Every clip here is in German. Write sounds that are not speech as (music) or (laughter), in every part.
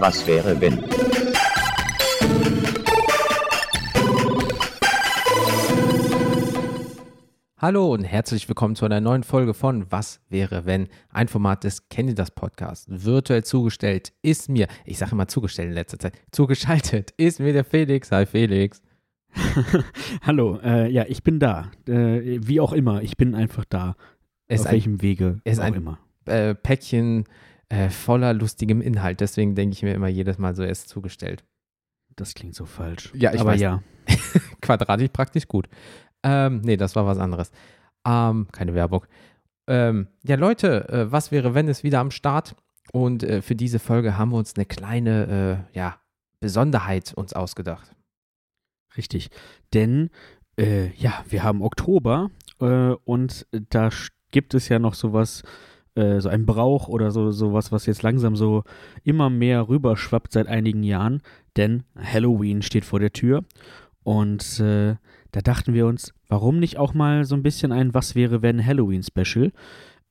Was wäre wenn? Hallo und herzlich willkommen zu einer neuen Folge von Was wäre wenn? Ein Format des Kennt ihr das Podcast. Virtuell zugestellt ist mir, ich sage immer zugestellt in letzter Zeit, zugeschaltet ist mir der Felix. Hi Felix. (laughs) Hallo, äh, ja, ich bin da. Äh, wie auch immer, ich bin einfach da. Es Auf ist welchem Wege es ist auch ein- immer. ein äh, Päckchen äh, voller lustigem Inhalt. Deswegen denke ich mir immer jedes Mal so, er ist zugestellt. Das klingt so falsch. Ja, ich Aber weiß. ja, (laughs) Quadratisch praktisch gut. Ähm, nee, das war was anderes. Ähm, keine Werbung. Ähm, ja, Leute, äh, was wäre, wenn es wieder am Start? Und äh, für diese Folge haben wir uns eine kleine, äh, ja, Besonderheit uns ausgedacht. richtig. Denn, äh, ja, wir haben Oktober äh, und da gibt es ja noch sowas, äh, so ein Brauch oder so sowas, was jetzt langsam so immer mehr rüberschwappt seit einigen Jahren. Denn Halloween steht vor der Tür und äh, da dachten wir uns, warum nicht auch mal so ein bisschen ein Was wäre wenn Halloween Special?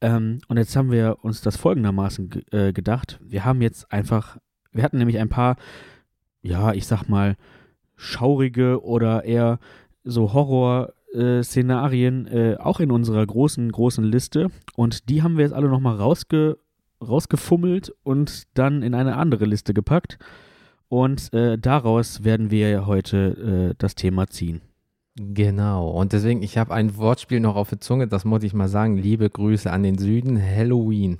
Ähm, und jetzt haben wir uns das folgendermaßen ge- äh, gedacht. Wir haben jetzt einfach, wir hatten nämlich ein paar, ja, ich sag mal, schaurige oder eher so Horror-Szenarien äh, auch in unserer großen, großen Liste. Und die haben wir jetzt alle nochmal rausge rausgefummelt und dann in eine andere Liste gepackt. Und äh, daraus werden wir heute äh, das Thema ziehen. Genau. Und deswegen, ich habe ein Wortspiel noch auf der Zunge, das muss ich mal sagen. Liebe Grüße an den Süden. Halloween.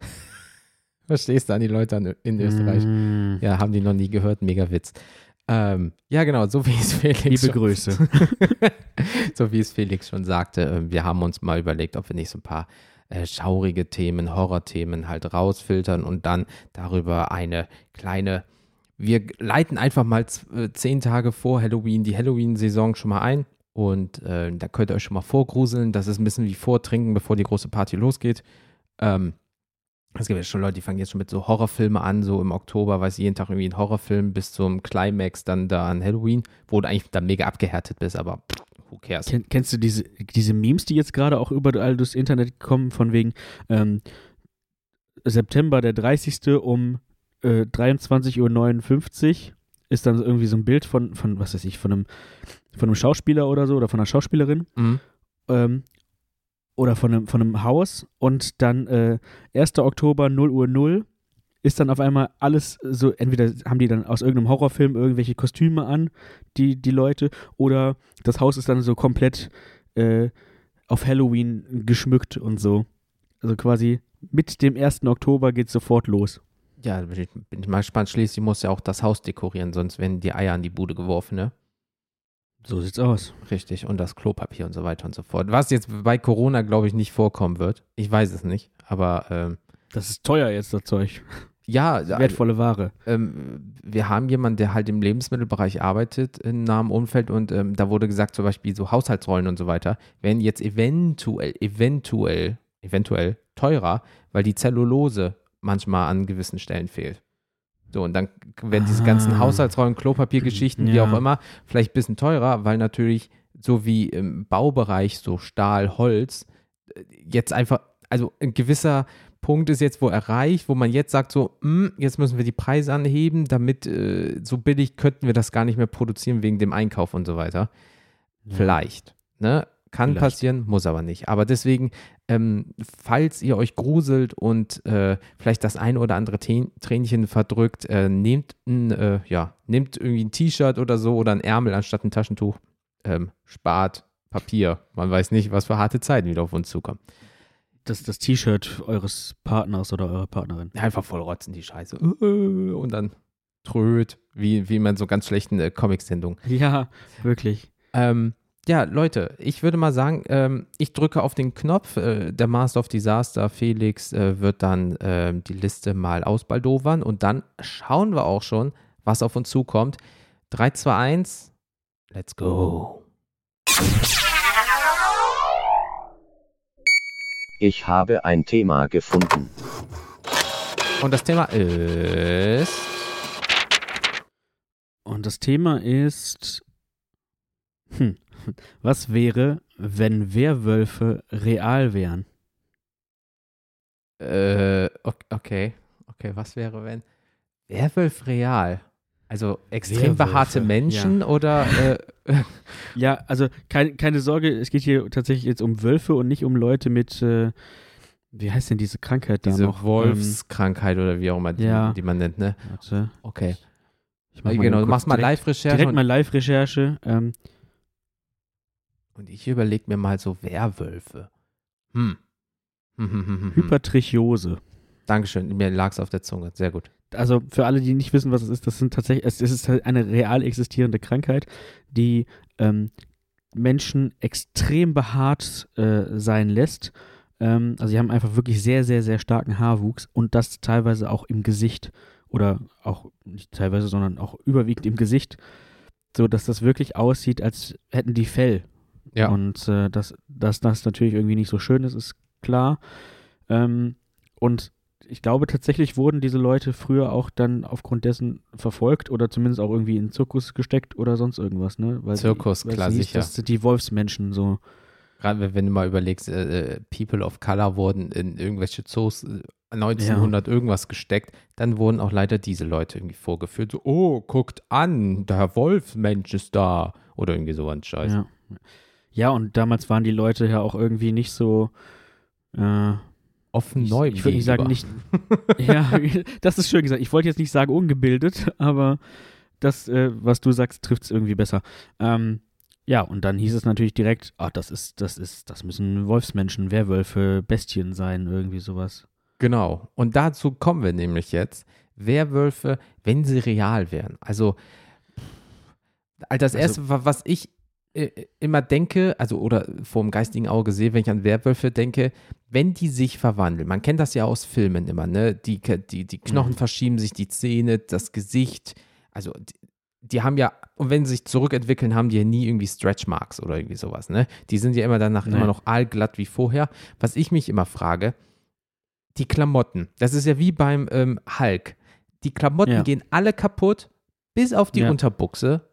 (laughs) Verstehst du an die Leute in Österreich? Mm, Ja, haben die noch nie gehört. Mega Witz. Ähm, ja, genau, so wie es Felix Liebe schon- Grüße. (laughs) so wie es Felix schon sagte, äh, wir haben uns mal überlegt, ob wir nicht so ein paar äh, schaurige Themen, Horrorthemen halt rausfiltern und dann darüber eine kleine, wir leiten einfach mal äh, zehn Tage vor Halloween die Halloween-Saison schon mal ein und äh, da könnt ihr euch schon mal vorgruseln. Das ist ein bisschen wie vortrinken, bevor die große Party losgeht. Ähm, es gibt ja schon Leute, die fangen jetzt schon mit so Horrorfilmen an, so im Oktober, weiß ich, jeden Tag irgendwie ein Horrorfilm bis zum Climax dann da an Halloween, wo du eigentlich dann mega abgehärtet bist, aber who cares? Ken, kennst du diese, diese Memes, die jetzt gerade auch überall durchs Internet kommen, von wegen ähm, September der 30. um äh, 23.59 Uhr ist dann irgendwie so ein Bild von, von, was weiß ich, von einem, von einem Schauspieler oder so oder von einer Schauspielerin Mhm. ähm, oder von einem, von einem Haus und dann äh, 1. Oktober 0 Uhr 0 ist dann auf einmal alles so, entweder haben die dann aus irgendeinem Horrorfilm irgendwelche Kostüme an, die, die Leute, oder das Haus ist dann so komplett äh, auf Halloween geschmückt und so. Also quasi mit dem 1. Oktober geht sofort los. Ja, bin ich mal gespannt. Schließlich muss ja auch das Haus dekorieren, sonst werden die Eier an die Bude geworfen, ne? So sieht's aus. Richtig. Und das Klopapier und so weiter und so fort. Was jetzt bei Corona, glaube ich, nicht vorkommen wird. Ich weiß es nicht. Aber ähm, Das ist teuer jetzt, das Zeug. ja, Wertvolle Ware. ähm, wir haben jemanden, der halt im Lebensmittelbereich arbeitet in nahem Umfeld und ähm, da wurde gesagt, zum Beispiel so Haushaltsrollen und so weiter, werden jetzt eventuell, eventuell, eventuell teurer, weil die Zellulose manchmal an gewissen Stellen fehlt. So, und dann werden diese ganzen Ah. Haushaltsrollen, Klopapiergeschichten, wie Ja. auch immer, vielleicht ein bisschen teurer, weil natürlich so wie im Baubereich so Stahl, Holz, äh, jetzt einfach, also ein gewisser Punkt ist jetzt wo erreicht, wo man jetzt sagt so, hm, jetzt müssen wir die Preise anheben, damit äh, so billig könnten wir das gar nicht mehr produzieren wegen dem Einkauf und so weiter. Vielleicht. Ne? Kann Vielleicht. passieren, muss aber nicht. Aber deswegen, ähm, falls ihr euch gruselt und äh, vielleicht das ein oder andere Tä- Tränchen verdrückt, äh, nehmt ein, äh, ja, nehmt irgendwie ein T-Shirt oder so oder ein Ärmel anstatt ein Taschentuch. Ähm, spart Papier. Man weiß nicht, was für harte Zeiten wieder auf uns zukommen. Das, das T-Shirt eures Partners oder eurer Partnerin. Einfach voll rotzen die Scheiße. Äh, Und dann tröd, wie, wie man so ganz schlechten äh, Comic-Sendungen. Ja, wirklich. Ähm, ja, Leute, ich würde mal sagen, ähm, ich drücke auf den Knopf. Äh, der Master of Disaster, Felix, äh, wird dann ähm, die Liste mal ausbaldowern und dann schauen wir auch schon, was auf uns zukommt. 3, 2, 1, let's go. Ich habe ein Thema gefunden. Und das Thema ist. Und das Thema ist, hm, was wäre, wenn Werwölfe real wären? Äh, ok- okay. Okay, was wäre, wenn. Werwolf real. Also extrem Werwölfe, behaarte Menschen oder äh, (laughs) Ja, also kein, keine Sorge, es geht hier tatsächlich jetzt um Wölfe und nicht um Leute mit, äh, wie heißt denn diese Krankheit da diese noch? Wolfskrankheit oder wie auch immer die, ja. die man nennt, ne? Ähm, warte, Okay. ich mach genau, du kurz machst mal Live-Recherche Direkt mal Live-Recherche. Ähm, und ich überlege mir mal so Werwölfe. Hm. Hm, hm, hm, hm, hm. Hypertrichiose. Dankeschön, mir lag es auf der Zunge. Sehr gut. Also für alle, die nicht wissen, was es ist, das sind tatsächlich, es ist halt eine real existierende Krankheit, die ähm, Menschen extrem behaart äh, sein lässt. Ähm, also sie haben einfach wirklich sehr, sehr, sehr starken Haarwuchs und das teilweise auch im Gesicht oder auch nicht teilweise, sondern auch überwiegend im Gesicht, so dass das wirklich aussieht, als hätten die Fell. Ja. Und äh, dass, dass das natürlich irgendwie nicht so schön ist, ist klar. Ähm, und ich glaube tatsächlich wurden diese Leute früher auch dann aufgrund dessen verfolgt oder zumindest auch irgendwie in den Zirkus gesteckt oder sonst irgendwas, ne? Weil Zirkus, die, klar, hieß, sicher. Das sind die Wolfsmenschen so. Gerade wenn- du mal überlegst, äh, äh, People of Color wurden in irgendwelche Zoos äh, 1900 irgendwas gesteckt, dann wurden auch leider diese Leute irgendwie vorgeführt. So, oh, guckt an, der Wolfsmensch ist da. Oder irgendwie so ein Scheiß. Ja. Ja, und damals waren die Leute ja auch irgendwie nicht so. Äh, Offen ich, neu. ich würde nicht sagen, nicht. ja, (laughs) das ist schön gesagt. Ich wollte jetzt nicht sagen ungebildet, (laughs) aber das, äh, was du sagst, trifft es irgendwie besser. Ähm, ja, und dann hieß es natürlich direkt, ah, das ist, das ist, das müssen Wolfsmenschen, Werwölfe, Bestien sein, irgendwie sowas. Genau. Und dazu kommen wir nämlich jetzt. Werwölfe, wenn sie real wären. Also, das Also- Erste, wa- was ich immer denke, also oder vor dem geistigen Auge sehe, wenn ich an Werwölfe denke, wenn die sich verwandeln. Man kennt das ja aus Filmen immer, ne? Die, die, die Knochen Mhm. verschieben sich, die Zähne, das Gesicht. Also, die, die haben ja, und wenn sie sich zurückentwickeln, haben die ja nie irgendwie Stretch Marks oder irgendwie sowas, ne? Die sind ja immer danach Nee. immer noch allglatt wie vorher. Was ich mich immer frage, die Klamotten, das ist ja wie beim ähm, Hulk. Die Klamotten Ja. gehen alle kaputt, bis auf die Ja. Unterbuchse.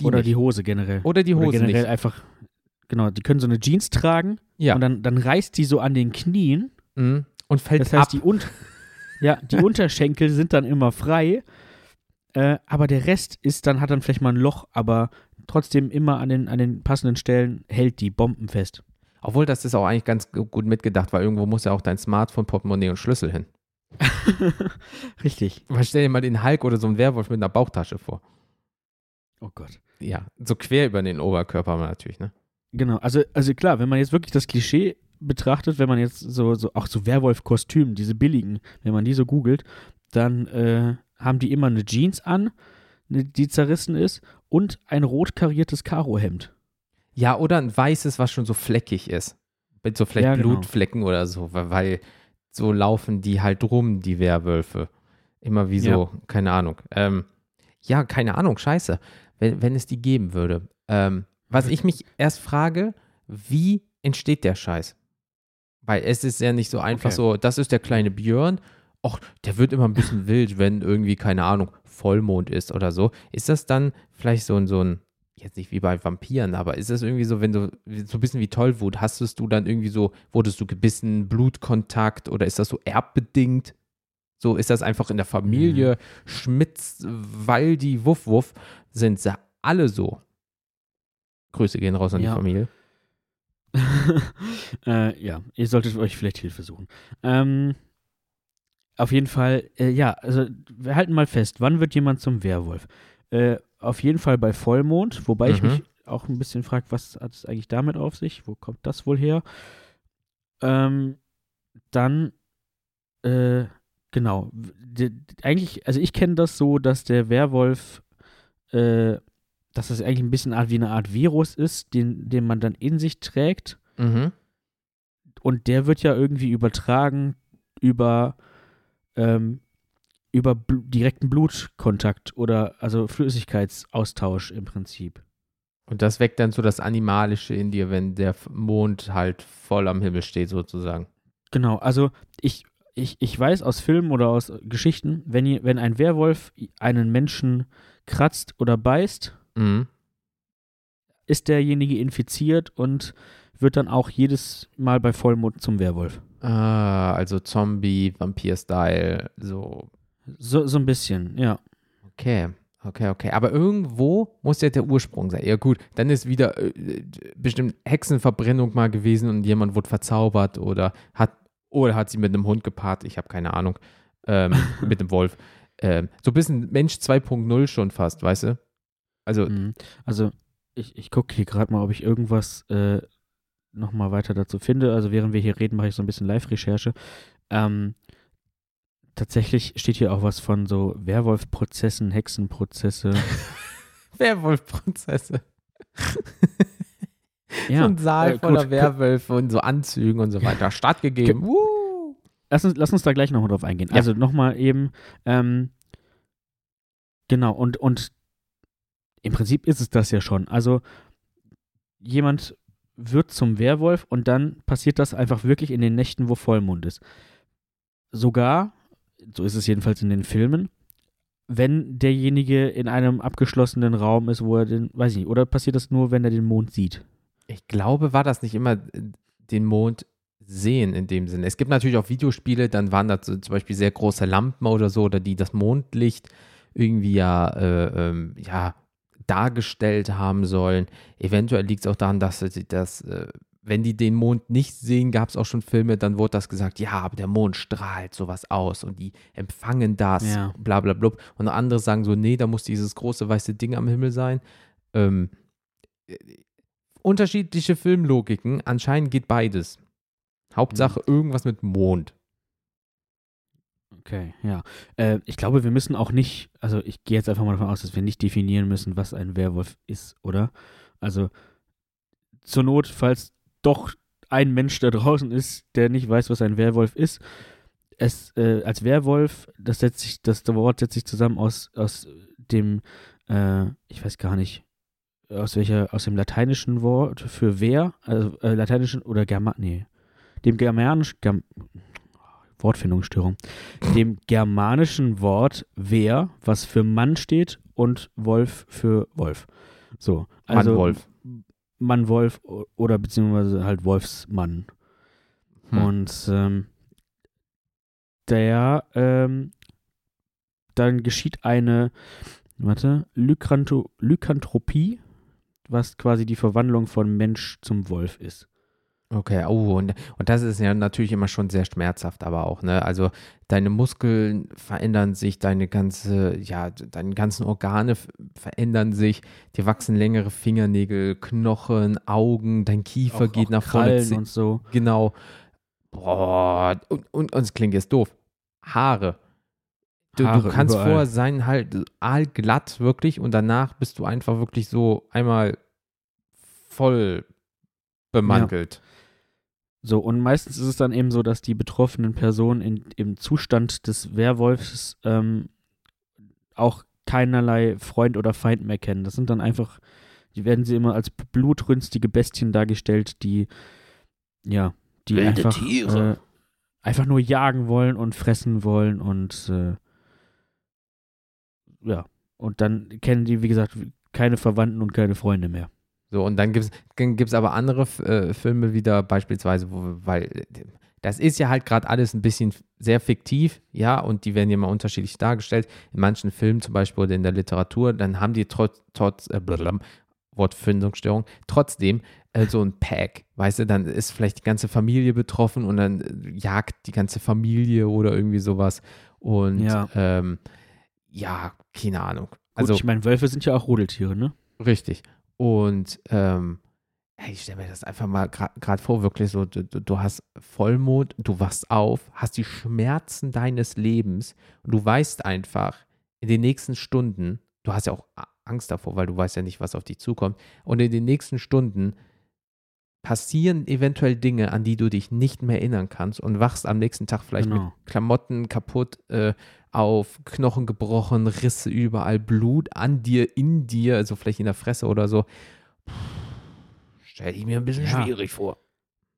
Die oder nicht. die Hose generell. Oder die Oder Hose generell nicht. einfach, genau, die können so eine Jeans tragen Ja. und dann, dann reißt die so an den Knien. Mhm. Und fällt Das heißt, ab. die, Un ja, die (laughs) Unterschenkel sind dann immer frei, äh, aber der Rest ist dann, hat dann vielleicht mal ein Loch, aber trotzdem immer an den, an den passenden Stellen hält die Bomben fest. Obwohl, das ist auch eigentlich ganz gu- gut mitgedacht, weil irgendwo muss ja auch dein Smartphone, Portemonnaie und Schlüssel hin. (laughs) Richtig. Weil stell dir mal den Hulk oder so einen Werwolf mit einer Bauchtasche vor. Oh Gott. Ja, so quer über den Oberkörper natürlich, ne? Genau, also, also klar, wenn man jetzt wirklich das Klischee betrachtet, wenn man jetzt so, so auch so Werwolf-Kostümen, diese billigen, wenn man die so googelt, dann äh, haben die immer eine Jeans an, ne, die zerrissen ist und ein rot kariertes Karohemd. Ja, oder ein weißes, was schon so fleckig ist. Mit so vielleicht Ja, genau. Blutflecken oder so, weil, weil so laufen die halt rum, die Werwölfe. Immer wie so, Ja. keine Ahnung. Ähm, ja, keine Ahnung, scheiße. Wenn, wenn es die geben würde. Ähm, was ich mich erst frage, wie entsteht der Scheiß? Weil es ist ja nicht so einfach Okay. so, das ist der kleine Björn. Och, der wird immer ein bisschen (laughs) wild, wenn irgendwie, keine Ahnung, Vollmond ist oder so. Ist das dann vielleicht so ein, so ein, jetzt nicht wie bei Vampiren, aber ist das irgendwie so, wenn du, so ein bisschen wie Tollwut, hastest du dann irgendwie so, wurdest du gebissen, Blutkontakt oder ist das so erbbedingt? So ist das einfach in der Familie, Schmitz, Waldi, Wuff, Wuff, sind sie alle so. Grüße gehen raus an Ja. die Familie. (laughs) äh, ja, ihr solltet euch vielleicht Hilfe suchen. Ähm, auf jeden Fall, äh, ja, also wir halten mal fest, wann wird jemand zum Werwolf? Äh, auf jeden Fall bei Vollmond, wobei ich Mhm. mich auch ein bisschen frage, was hat es eigentlich damit auf sich? Wo kommt das wohl her? Ähm, dann, äh, genau, eigentlich, also ich kenne das so, dass der Werwolf, äh, dass das eigentlich ein bisschen wie eine Art Virus ist, den, den man dann in sich trägt Mhm. und der wird ja irgendwie übertragen über, ähm, über bl direkten Blutkontakt oder also Flüssigkeitsaustausch im Prinzip. Und das weckt dann so das Animalische in dir, wenn der Mond halt voll am Himmel steht, sozusagen. Genau, also ich, ich, ich weiß aus Filmen oder aus Geschichten, wenn, wenn ein Werwolf einen Menschen kratzt oder beißt, Mhm. ist derjenige infiziert und wird dann auch jedes Mal bei Vollmond zum Werwolf. Ah, also Zombie, Vampir-Style, so. So, so ein bisschen, ja. Okay, okay, okay. Aber irgendwo muss ja der Ursprung sein. Ja, gut, dann ist wieder äh, bestimmt Hexenverbrennung mal gewesen und jemand wurde verzaubert oder hat, oder hat sie mit einem Hund gepaart. Ich habe keine Ahnung. Ähm, (laughs) mit einem Wolf. Ähm, so ein bisschen Mensch 2.0 schon fast, weißt du? Also, Mhm. Also, ich, ich gucke hier gerade mal, ob ich irgendwas äh, nochmal weiter dazu finde. Also, während wir hier reden, mache ich so ein bisschen Live-Recherche. Ähm, tatsächlich steht hier auch was von so Werwolf-Prozessen, Hexenprozesse. (laughs) Werwolf-Prozesse. (laughs) so ja, ein Saal äh, voller Werwölfe und so Anzügen und so weiter stattgegeben. Woo! lass uns, lass uns da gleich nochmal drauf eingehen. Ja. Also nochmal eben, ähm, genau, und, und im Prinzip ist es das ja schon. Also jemand wird zum Werwolf und dann passiert das einfach wirklich in den Nächten, wo Vollmond ist. Sogar, so ist es jedenfalls in den Filmen, wenn derjenige in einem abgeschlossenen Raum ist, wo er den, weiß ich nicht, oder passiert das nur, wenn er den Mond sieht? Ich glaube, war das nicht immer äh, den Mond sehen in dem Sinne. Es gibt natürlich auch Videospiele, dann waren da zum Beispiel sehr große Lampen oder so, oder die das Mondlicht irgendwie ja, äh, ähm, ja dargestellt haben sollen. Eventuell liegt es auch daran, dass sie das, äh, wenn die den Mond nicht sehen, gab es auch schon Filme, dann wurde das gesagt, ja, aber der Mond strahlt sowas aus und die empfangen das, Ja. bla bla blub. Und andere sagen so, nee, da muss dieses große weiße Ding am Himmel sein. Ähm, äh, unterschiedliche Filmlogiken, anscheinend geht beides. Hauptsache irgendwas mit Mond. Okay, ja. Äh, ich glaube, wir müssen auch nicht, also ich gehe jetzt einfach mal davon aus, dass wir nicht definieren müssen, was ein Werwolf ist, oder? Also zur Not, falls doch ein Mensch da draußen ist, der nicht weiß, was ein Werwolf ist, es äh, als Werwolf, das setzt sich, das Wort setzt sich zusammen aus, aus dem, äh, ich weiß gar nicht, aus welcher, aus dem lateinischen Wort für wer, also äh, lateinischen oder German, nee, dem germanischen, Germ, Wortfindungsstörung, dem germanischen Wort wer, was für Mann steht, und Wolf für Wolf. So, also Mann-Wolf. Mann-Wolf o- oder beziehungsweise halt Wolfsmann. Hm. Und ähm, der, ähm, dann geschieht eine, warte, Lykranto, Lykanthropie, was quasi die Verwandlung von Mensch zum Wolf ist. Okay, oh, und, und das ist ja natürlich immer schon sehr schmerzhaft, aber auch, ne? Also deine Muskeln verändern sich, deine ganze, ja, deine ganzen Organe verändern sich, dir wachsen längere Fingernägel, Knochen, Augen, dein Kiefer Auch- geht auch nach vorne. Krallen zi- und so. Genau. Boah, und, und, und es klingt jetzt doof. Haare. Du, du kannst überall. vorher sein halt aalglatt wirklich und danach bist du einfach wirklich so einmal voll bemantelt. So, und meistens ist es dann eben so, dass die betroffenen Personen in, im Zustand des Werwolfs ähm, auch keinerlei Freund oder Feind mehr kennen. Das sind dann einfach, die werden sie immer als blutrünstige Bestien dargestellt, die, ja, die Wilde einfach, Tiere. Äh, einfach nur jagen wollen und fressen wollen und, äh, ja, und dann kennen die, wie gesagt, keine Verwandten und keine Freunde mehr. So, und dann gibt es aber andere äh, Filme wieder, beispielsweise, wo, weil äh, das ist ja halt gerade alles ein bisschen sehr fiktiv, ja, und die werden ja mal unterschiedlich dargestellt. In manchen Filmen zum Beispiel oder in der Literatur, dann haben die trotz, trotz äh, blablabla, Wortfindungsstörung, trotzdem äh, so ein Pack, weißt du, dann ist vielleicht die ganze Familie betroffen und dann äh, jagt die ganze Familie oder irgendwie sowas. Und Ja. ähm, ja, keine Ahnung. Gut, Also ich meine, Wölfe sind ja auch Rudeltiere, ne? Richtig. Und ähm, ich stelle mir das einfach mal gerade vor, wirklich so, du, du hast Vollmond, du wachst auf, hast die Schmerzen deines Lebens und du weißt einfach, in den nächsten Stunden, du hast ja auch Angst davor, weil du weißt ja nicht, was auf dich zukommt, und in den nächsten Stunden passieren eventuell Dinge, an die du dich nicht mehr erinnern kannst und wachst am nächsten Tag vielleicht Genau. mit Klamotten kaputt äh, auf, Knochen gebrochen, Risse überall, Blut an dir, in dir, also vielleicht in der Fresse oder so. Stell ich mir ein bisschen Ja. schwierig vor.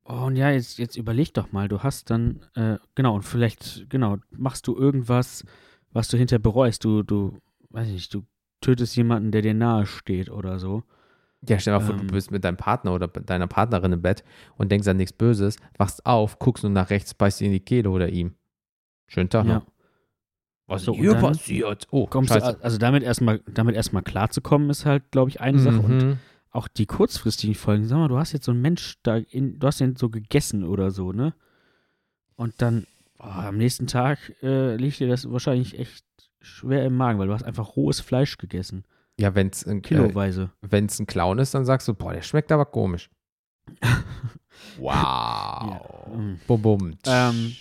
Oh, und ja, jetzt, jetzt überleg doch mal, du hast dann, äh, genau, und vielleicht, genau, machst du irgendwas, was du hinterher bereust. Du, du, weiß ich nicht, du tötest jemanden, der dir nahe steht oder so. Ja, stell dir mal vor, Ähm. du bist mit deinem Partner oder deiner Partnerin im Bett und denkst an nichts Böses, wachst auf, guckst nur nach rechts, beißt dir in die Kehle oder ihm. Schönen Tag Ja. noch. Was So, ist hier passiert? Oh, Kommst du, also damit erstmal damit erstmal klarzukommen, ist halt, glaube ich, eine Sache. Und Mhm. auch die kurzfristigen Folgen, sag mal, du hast jetzt so einen Mensch da, in, du hast den so gegessen oder so, ne? Und dann oh, am nächsten Tag äh, liegt dir das wahrscheinlich echt schwer im Magen, weil du hast einfach rohes Fleisch gegessen. Ja, wenn es ein, äh, Kiloweise. wenn's ein Clown ist, dann sagst du, boah, der schmeckt aber komisch. (laughs) wow. Ja, mm. Bum, bum. Ähm,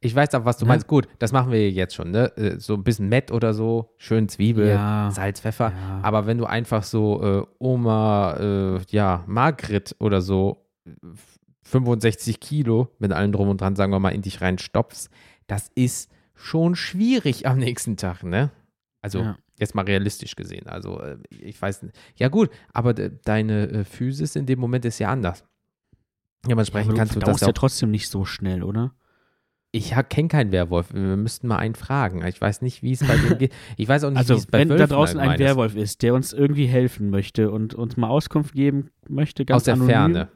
ich weiß auch, was du ne? meinst. Gut, das machen wir jetzt schon, ne? Äh, So ein bisschen Mett oder so, schön Zwiebel, ja, Salz, Pfeffer. ja. Aber wenn du einfach so äh, Oma, äh, ja, Margret oder so, äh, 65 Kilo mit allem drum und dran, sagen wir mal, in dich reinstopfst, das ist schon schwierig am nächsten Tag, ne? Also Ja. jetzt mal realistisch gesehen. Also äh, ich weiß nicht. Ja gut, aber de, deine äh, Physis in dem Moment ist ja anders. Dementsprechend Aber kannst du das ja ja trotzdem nicht so schnell, oder? Ich kenne keinen Werwolf. Wir müssten mal einen fragen. Ich weiß nicht, wie es bei dem (laughs) geht. Ich weiß auch nicht, wie Also, es bei wenn da Wölfen draußen ein ist. Werwolf ist, der uns irgendwie helfen möchte und uns mal Auskunft geben möchte, ganz Aus der anonym, Ferne.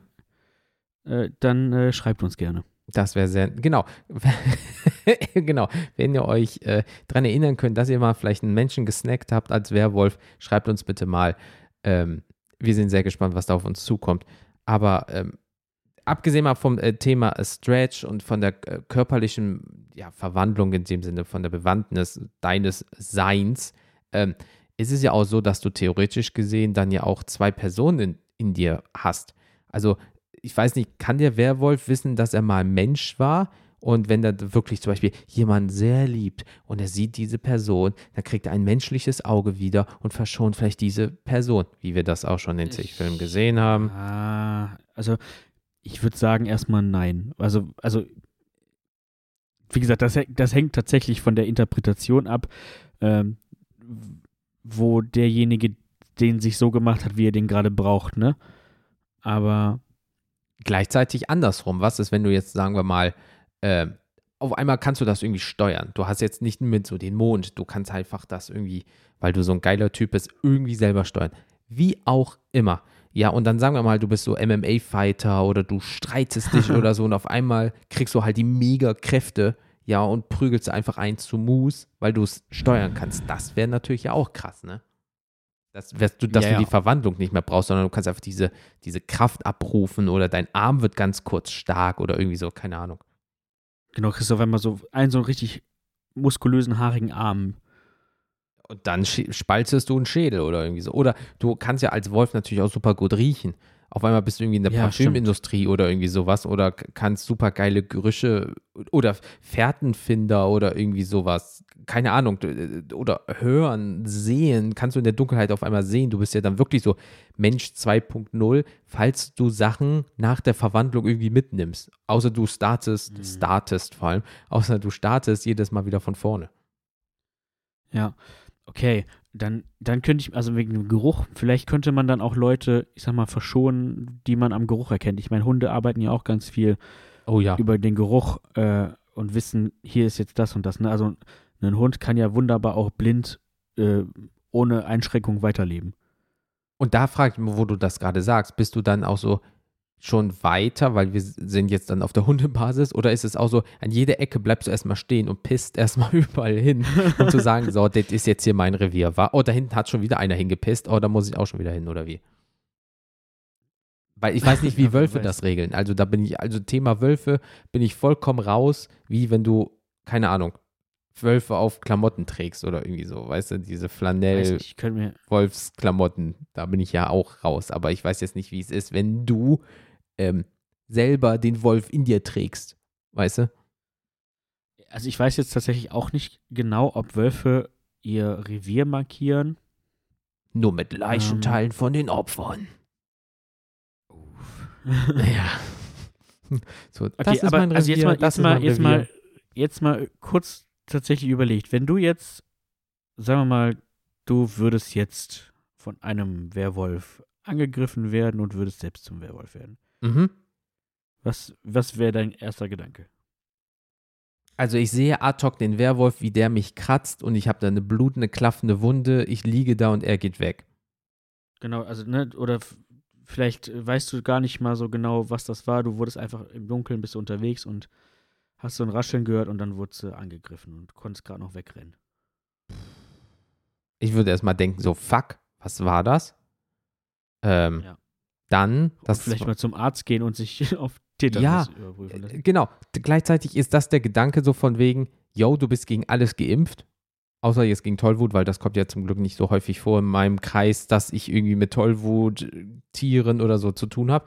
Äh, dann äh, schreibt uns gerne. Das wäre sehr, genau. (laughs) genau. Wenn ihr euch äh, daran erinnern könnt, dass ihr mal vielleicht einen Menschen gesnackt habt als Werwolf, schreibt uns bitte mal. Ähm, wir sind sehr gespannt, was da auf uns zukommt. Aber ähm, abgesehen mal vom äh, Thema äh, Stretch und von der äh, körperlichen ja, Verwandlung in dem Sinne, von der Bewandtnis deines Seins, ähm, ist es ja auch so, dass du theoretisch gesehen dann ja auch zwei Personen in, in dir hast. Also ich weiß nicht, kann der Werwolf wissen, dass er mal Mensch war? Und wenn er wirklich zum Beispiel jemanden sehr liebt und er sieht diese Person, dann kriegt er ein menschliches Auge wieder und verschont vielleicht diese Person, wie wir das auch schon in zig Filmen gesehen haben. Ah, also ich würde sagen erstmal nein. Also, also wie gesagt, das, das hängt tatsächlich von der Interpretation ab, ähm, wo derjenige den sich so gemacht hat, wie er den gerade braucht, ne? Aber Gleichzeitig andersrum, was ist, wenn du jetzt, sagen wir mal, ähm, auf einmal kannst du das irgendwie steuern. Du hast jetzt nicht mit so den Mond, du kannst einfach das irgendwie, weil du so ein geiler Typ bist, irgendwie selber steuern. Wie auch immer. Ja, und dann sagen wir mal, du bist so MMA-Fighter oder du streitest dich (laughs) oder so und auf einmal kriegst du halt die mega Kräfte, ja, und prügelst einfach ein zu Moose, weil du es steuern kannst. Das wäre natürlich ja auch krass, ne? Das, du, dass Ja, du die Verwandlung nicht mehr brauchst, sondern du kannst einfach diese, diese Kraft abrufen oder dein Arm wird ganz kurz stark oder irgendwie so, keine Ahnung. genau, du auf einmal so einen so einen richtig muskulösen, haarigen Arm. Und dann spaltest du einen Schädel oder irgendwie so. Oder du kannst ja als Wolf natürlich auch super gut riechen. Auf einmal bist du irgendwie in der Ja, Parfümindustrie oder irgendwie sowas oder kannst super geile Gerüche oder Fährtenfinder oder irgendwie sowas. Keine Ahnung. Oder hören, sehen. Kannst du in der Dunkelheit auf einmal sehen. Du bist ja dann wirklich so Mensch 2.0, falls du Sachen nach der Verwandlung irgendwie mitnimmst. Außer du startest, Mhm. startest vor allem, außer du startest jedes Mal wieder von vorne. Ja, okay. Dann, dann könnte ich, also wegen dem Geruch, vielleicht könnte man dann auch Leute, ich sag mal, verschonen, die man am Geruch erkennt. Ich meine, Hunde arbeiten ja auch ganz viel Oh ja. über den Geruch äh, und wissen, hier ist jetzt das und das. Ne? Also ein Hund kann ja wunderbar auch blind äh, ohne Einschränkung weiterleben. Und da frage ich mich, wo du das gerade sagst, bist du dann auch so schon weiter, weil wir sind jetzt dann auf der (laughs) Hundebasis, oder ist es auch so, an jeder Ecke bleibst du erstmal stehen und pisst erstmal (laughs) überall hin, um zu sagen, so, das ist jetzt hier mein Revier, war, oh, da hinten hat schon wieder einer hingepisst, oh, da muss ich auch schon wieder hin, oder wie? Weil ich weiß nicht, wie (laughs) Ja, Wölfe das regeln. Also da bin ich, also Thema Wölfe bin ich vollkommen raus, wie wenn du, keine Ahnung, Wölfe auf Klamotten trägst oder irgendwie so, weißt du, diese Flanell. Weiß nicht, ich könnte mir, Wolfsklamotten. Da bin ich ja auch raus. Aber ich weiß jetzt nicht, wie es ist, wenn du ähm, selber den Wolf in dir trägst. Weißt du? also ich weiß jetzt tatsächlich auch nicht genau, ob Wölfe ihr Revier markieren. Nur mit Leichenteilen von den Opfern. Ja. (laughs) So, das Okay, ist aber mein also jetzt Revier, mal, das jetzt mal, jetzt Revier. mal, jetzt mal kurz tatsächlich überlegt, wenn du jetzt, sagen wir mal, du würdest jetzt von einem Werwolf angegriffen werden und würdest selbst zum Werwolf werden. Mhm. Was, was wäre dein erster Gedanke? Also ich sehe ad hoc den Werwolf, wie der mich kratzt und ich habe da eine blutende, klaffende Wunde. Ich liege da und er geht weg. Genau, also, ne, oder vielleicht weißt du gar nicht mal so genau, was das war. Du wurdest einfach im Dunkeln, bist du unterwegs und hast du ein Rascheln gehört und dann wurde sie angegriffen und konntest gerade noch wegrennen. Ich würde erstmal denken, so, fuck, was war das? Ähm, Ja. Dann, Das vielleicht mal zum Arzt gehen und sich (laughs) auf Tetanus Ja, überprüfen lassen. Äh, Genau. Gleichzeitig ist das der Gedanke so von wegen, yo, du bist gegen alles geimpft. Außer jetzt gegen Tollwut, weil das kommt ja zum Glück nicht so häufig vor in meinem Kreis, dass ich irgendwie mit Tollwut, äh, Tieren oder so zu tun habe.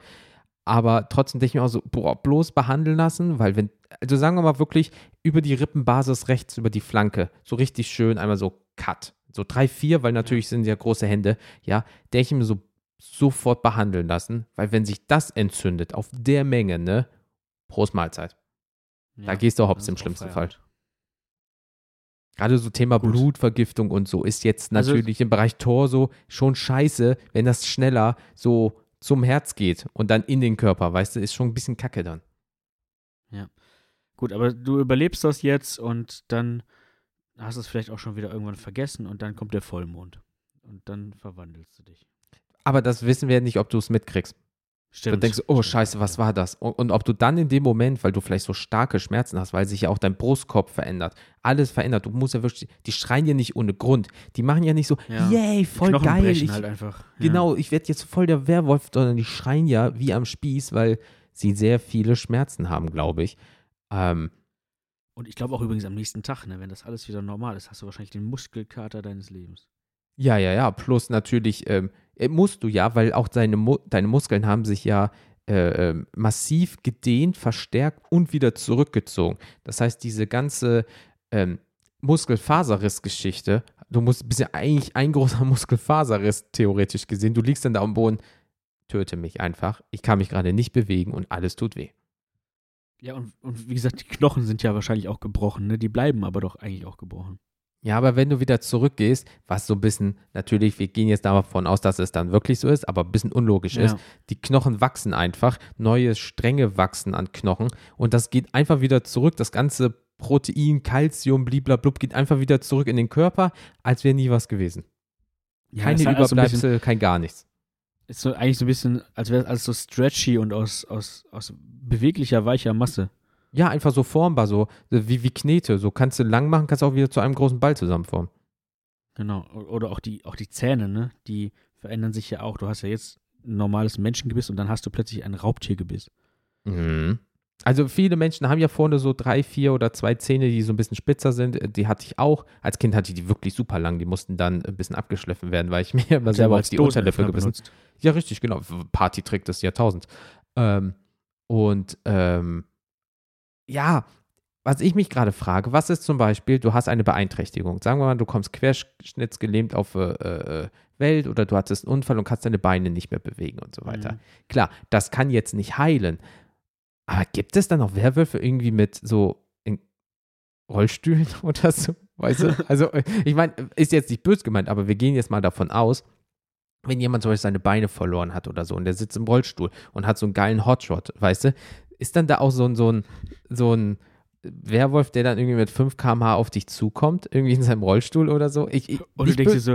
Aber trotzdem denke ich mir auch so, boah, bloß behandeln lassen, weil wenn, also sagen wir mal wirklich über die Rippenbasis rechts, über die Flanke, so richtig schön einmal so Cut. So drei, vier, weil natürlich sind ja große Hände, ja, denke ich mir so sofort behandeln lassen, weil wenn sich das entzündet auf der Menge, ne, Prost Mahlzeit. Da Ja, gehst du hops im schlimmsten Fall. Gerade so Thema Gut. Blutvergiftung und so ist jetzt Also- natürlich im Bereich Torso schon scheiße, wenn das schneller so zum Herz geht und dann in den Körper, weißt du, ist schon ein bisschen kacke dann. Gut, aber du überlebst das jetzt und dann hast du es vielleicht auch schon wieder irgendwann vergessen und dann kommt der Vollmond. Und dann verwandelst du dich. Aber das wissen wir ja nicht, ob du es mitkriegst. Stimmt. Du denkst, oh stimmt, scheiße, was war das? Und, und ob du dann in dem Moment, weil du vielleicht so starke Schmerzen hast, weil sich ja auch dein Brustkorb verändert, alles verändert, du musst ja wirklich, die schreien ja nicht ohne Grund. Die machen ja nicht so, Ja. yay, voll Knochen geil. Ich, halt einfach. Ja. Genau, ich werde jetzt voll der Werwolf, sondern die schreien ja wie am Spieß, weil sie sehr viele Schmerzen haben, glaube ich. Ähm, Und ich glaube auch übrigens am nächsten Tag, ne, wenn das alles wieder normal ist, hast du wahrscheinlich den Muskelkater deines Lebens. ja, ja, ja. Plus natürlich ähm, äh, musst du ja, weil auch deine, Mu deine Muskeln haben sich ja äh, ähm, massiv gedehnt, verstärkt und wieder zurückgezogen. Das heißt, diese ganze ähm, Muskelfaserriss-Geschichte, du musst, bist ja eigentlich ein großer (laughs) Muskelfaserriss theoretisch gesehen. Du liegst dann da am Boden, töte mich einfach. Ich kann mich gerade nicht bewegen und alles tut weh. Ja, und, und wie gesagt, die Knochen sind ja wahrscheinlich auch gebrochen, ne? Die bleiben aber doch eigentlich auch gebrochen. Ja, aber wenn du wieder zurückgehst, was so ein bisschen, natürlich, wir gehen jetzt davon aus, dass es dann wirklich so ist, aber ein bisschen unlogisch ist, die Knochen wachsen einfach, neue Stränge wachsen an Knochen und das geht einfach wieder zurück. Das ganze Protein, Calcium, bliblablub geht einfach wieder zurück in den Körper, als wäre nie was gewesen. Ja, Keine halt also ein bisschen- Überbleibsel, kein gar nichts. Ist so eigentlich so ein bisschen, als wäre es alles so stretchy und aus, aus, aus beweglicher, weicher Masse. Ja, einfach so formbar, so wie, wie Knete. So kannst du lang machen, kannst auch wieder zu einem großen Ball zusammenformen. Genau. Oder auch die, auch die Zähne, ne? Die verändern sich ja auch. Du hast ja jetzt ein normales Menschengebiss und dann hast du plötzlich ein Raubtiergebiss. Mhm. Also viele Menschen haben ja vorne so drei, vier oder zwei Zähne, die so ein bisschen spitzer sind. Die hatte ich auch. Als Kind hatte ich die wirklich super lang. Die mussten dann ein bisschen abgeschliffen werden, weil ich (laughs) mir immer selber auf die Unterlippe Dosenöffner gebissen benutzt. Ja, richtig, genau. Partytrick des Jahrtausends. Ähm, und ähm, ja, was ich mich gerade frage, was ist zum Beispiel, du hast eine Beeinträchtigung. Sagen wir mal, du kommst querschnittsgelähmt auf äh, äh, Welt oder du hattest einen Unfall und kannst deine Beine nicht mehr bewegen und so weiter. Mhm. Klar, das kann jetzt nicht heilen. Aber gibt es dann auch Werwölfe irgendwie mit so in Rollstühlen (laughs) oder so? Weißt du? (laughs) Also, äh, ich meine, ist jetzt nicht böse gemeint, aber wir gehen jetzt mal davon aus, wenn jemand zum Beispiel seine Beine verloren hat oder so und der sitzt im Rollstuhl und hat so einen geilen Hotshot, weißt du, ist dann da auch so ein, so ein, so ein Werwolf, der dann irgendwie mit 5 km/h auf dich zukommt, irgendwie in seinem Rollstuhl oder so? Ich, ich, Und du denkst dir so,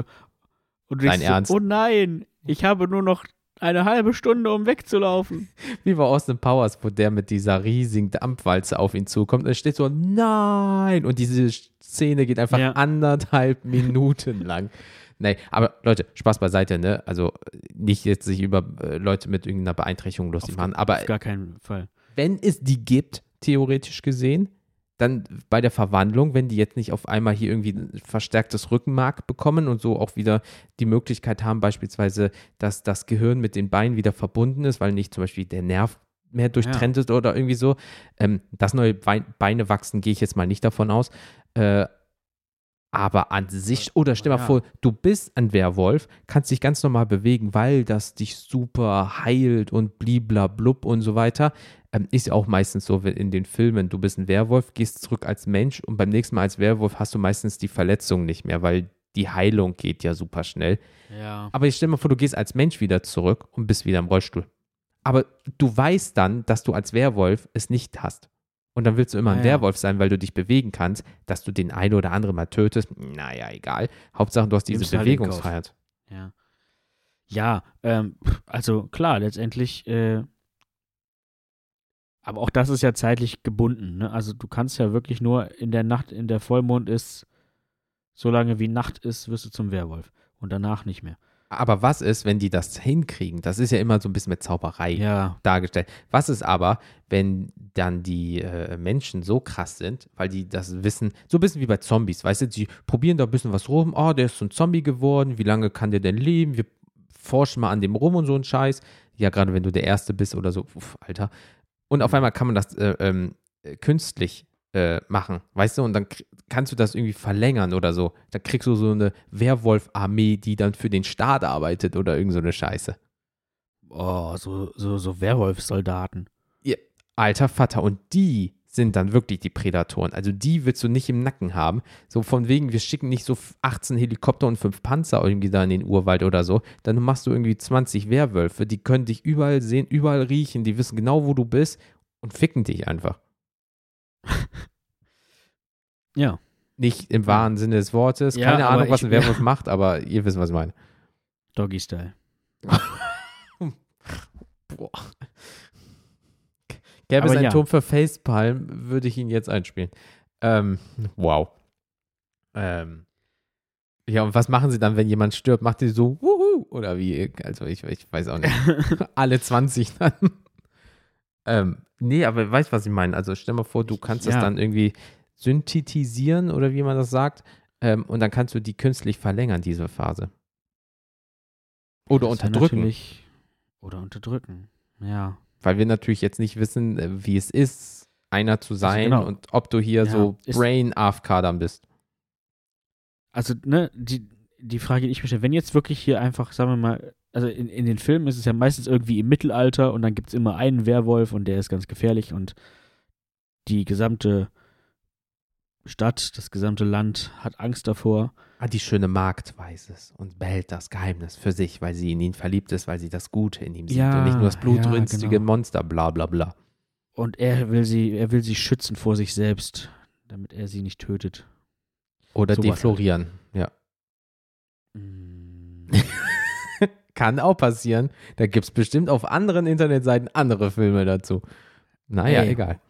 und du Dein denkst Ernst? so, oh nein, ich habe nur noch eine halbe Stunde, um wegzulaufen. (laughs) wie bei Austin Powers, wo der mit dieser riesigen Dampfwalze auf ihn zukommt und er steht so, nein! Und diese Szene geht einfach Ja. anderthalb Minuten (laughs) lang. Nee, aber Leute, Spaß beiseite, ne? Also nicht jetzt sich über äh, Leute mit irgendeiner Beeinträchtigung lustig Auf- machen, aber Auf gar keinen Fall. Wenn es die gibt, theoretisch gesehen, dann bei der Verwandlung, wenn die jetzt nicht auf einmal hier irgendwie ein verstärktes Rückenmark bekommen und so auch wieder die Möglichkeit haben, beispielsweise, dass das Gehirn mit den Beinen wieder verbunden ist, weil nicht zum Beispiel der Nerv mehr durchtrennt ist oder irgendwie so, ähm, dass neue Bein Beine wachsen, gehe ich jetzt mal nicht davon aus. Äh, aber an sich, oder stell mal Ja. vor, du bist ein Werwolf, kannst dich ganz normal bewegen, weil das dich super heilt und bliblablub und so weiter. Ähm, ist ja auch meistens so in den Filmen, du bist ein Werwolf, gehst zurück als Mensch und beim nächsten Mal als Werwolf hast du meistens die Verletzung nicht mehr, weil die Heilung geht ja super schnell. Ja. Aber ich stell mal vor, du gehst als Mensch wieder zurück und bist wieder im Rollstuhl. Aber du weißt dann, dass du als Werwolf es nicht hast. Und dann willst du immer ein ja. Werwolf sein, weil du dich bewegen kannst, dass du den einen oder anderen mal tötest. Naja, egal. Hauptsache, du hast diese Nimmst. Bewegungsfreiheit. Ja, ja ähm, also klar, letztendlich äh, Aber auch das ist ja zeitlich gebunden. Ne? Also du kannst ja wirklich nur in der Nacht, in der Vollmond ist, solange wie Nacht ist, wirst du zum Werwolf. Und danach nicht mehr. Aber was ist, wenn die das hinkriegen? Das ist ja immer so ein bisschen mit Zauberei Ja. dargestellt. Was ist aber, wenn dann die äh, Menschen so krass sind, weil die das wissen, so ein bisschen wie bei Zombies, weißt du, die probieren da ein bisschen was rum, oh, der ist so ein Zombie geworden, wie lange kann der denn leben? Wir forschen mal an dem rum und so ein Scheiß. Ja, gerade wenn du der Erste bist oder so, Uff, Alter. Und auf einmal kann man das äh, ähm, äh, künstlich äh, machen, weißt du, und dann kannst du das irgendwie verlängern oder so. Da kriegst du so eine Werwolf-Armee, die dann für den Staat arbeitet oder irgend so eine Scheiße. Oh, so, so, so Werwolfsoldaten. Alter Vater, und die sind dann wirklich die Prädatoren. Also die willst du nicht im Nacken haben. So von wegen, wir schicken nicht so 18 Helikopter und 5 Panzer irgendwie da in den Urwald oder so. Dann machst du irgendwie 20 Werwölfe, die können dich überall sehen, überall riechen, die wissen genau, wo du bist und ficken dich einfach. (laughs) Ja. Nicht im wahren Sinne des Wortes. Ja, Keine Ahnung, was ein Werwolf (laughs) macht, aber ihr wisst, was ich meine. Doggy-Style. (laughs) Boah. Gäbe es Aber einen ja. Turm für Facepalm, würde ich ihn jetzt einspielen. Ähm, wow. Ähm, ja, und was machen sie dann, wenn jemand stirbt? Macht die so, wuhu, oder wie? Also, ich, ich weiß auch nicht. (laughs) Alle 20 dann. ähm, nee, aber weißt du, was ich meine? Also, stell mal vor, du kannst das Ja. dann irgendwie synthetisieren oder wie man das sagt. Ähm, und dann kannst du die künstlich verlängern, diese Phase. Oder Das unterdrücken. Oder unterdrücken. Ja. Weil wir natürlich jetzt nicht wissen, äh, wie es ist, einer zu sein genau. und ob du hier Ja, so ist- Brain AFK dann bist. Also, ne, die, die Frage, die ich mir stelle, wenn jetzt wirklich hier einfach, sagen wir mal, also in, in den Filmen ist es ja meistens irgendwie im Mittelalter und dann gibt es immer einen Werwolf und der ist ganz gefährlich und die gesamte Stadt, das gesamte Land hat Angst davor. Ah, die schöne Magd weiß es und behält das Geheimnis für sich, weil sie in ihn verliebt ist, weil sie das Gute in ihm sieht Ja, und nicht nur das ja, blutrünstige genau. Monster, bla bla bla. Und er will sie, er will sie schützen vor sich selbst, damit er sie nicht tötet. Oder halt. deflorieren, ja. Mm. (laughs) Kann auch passieren. Da gibt es bestimmt auf anderen Internetseiten andere Filme dazu. Naja, Ey. egal.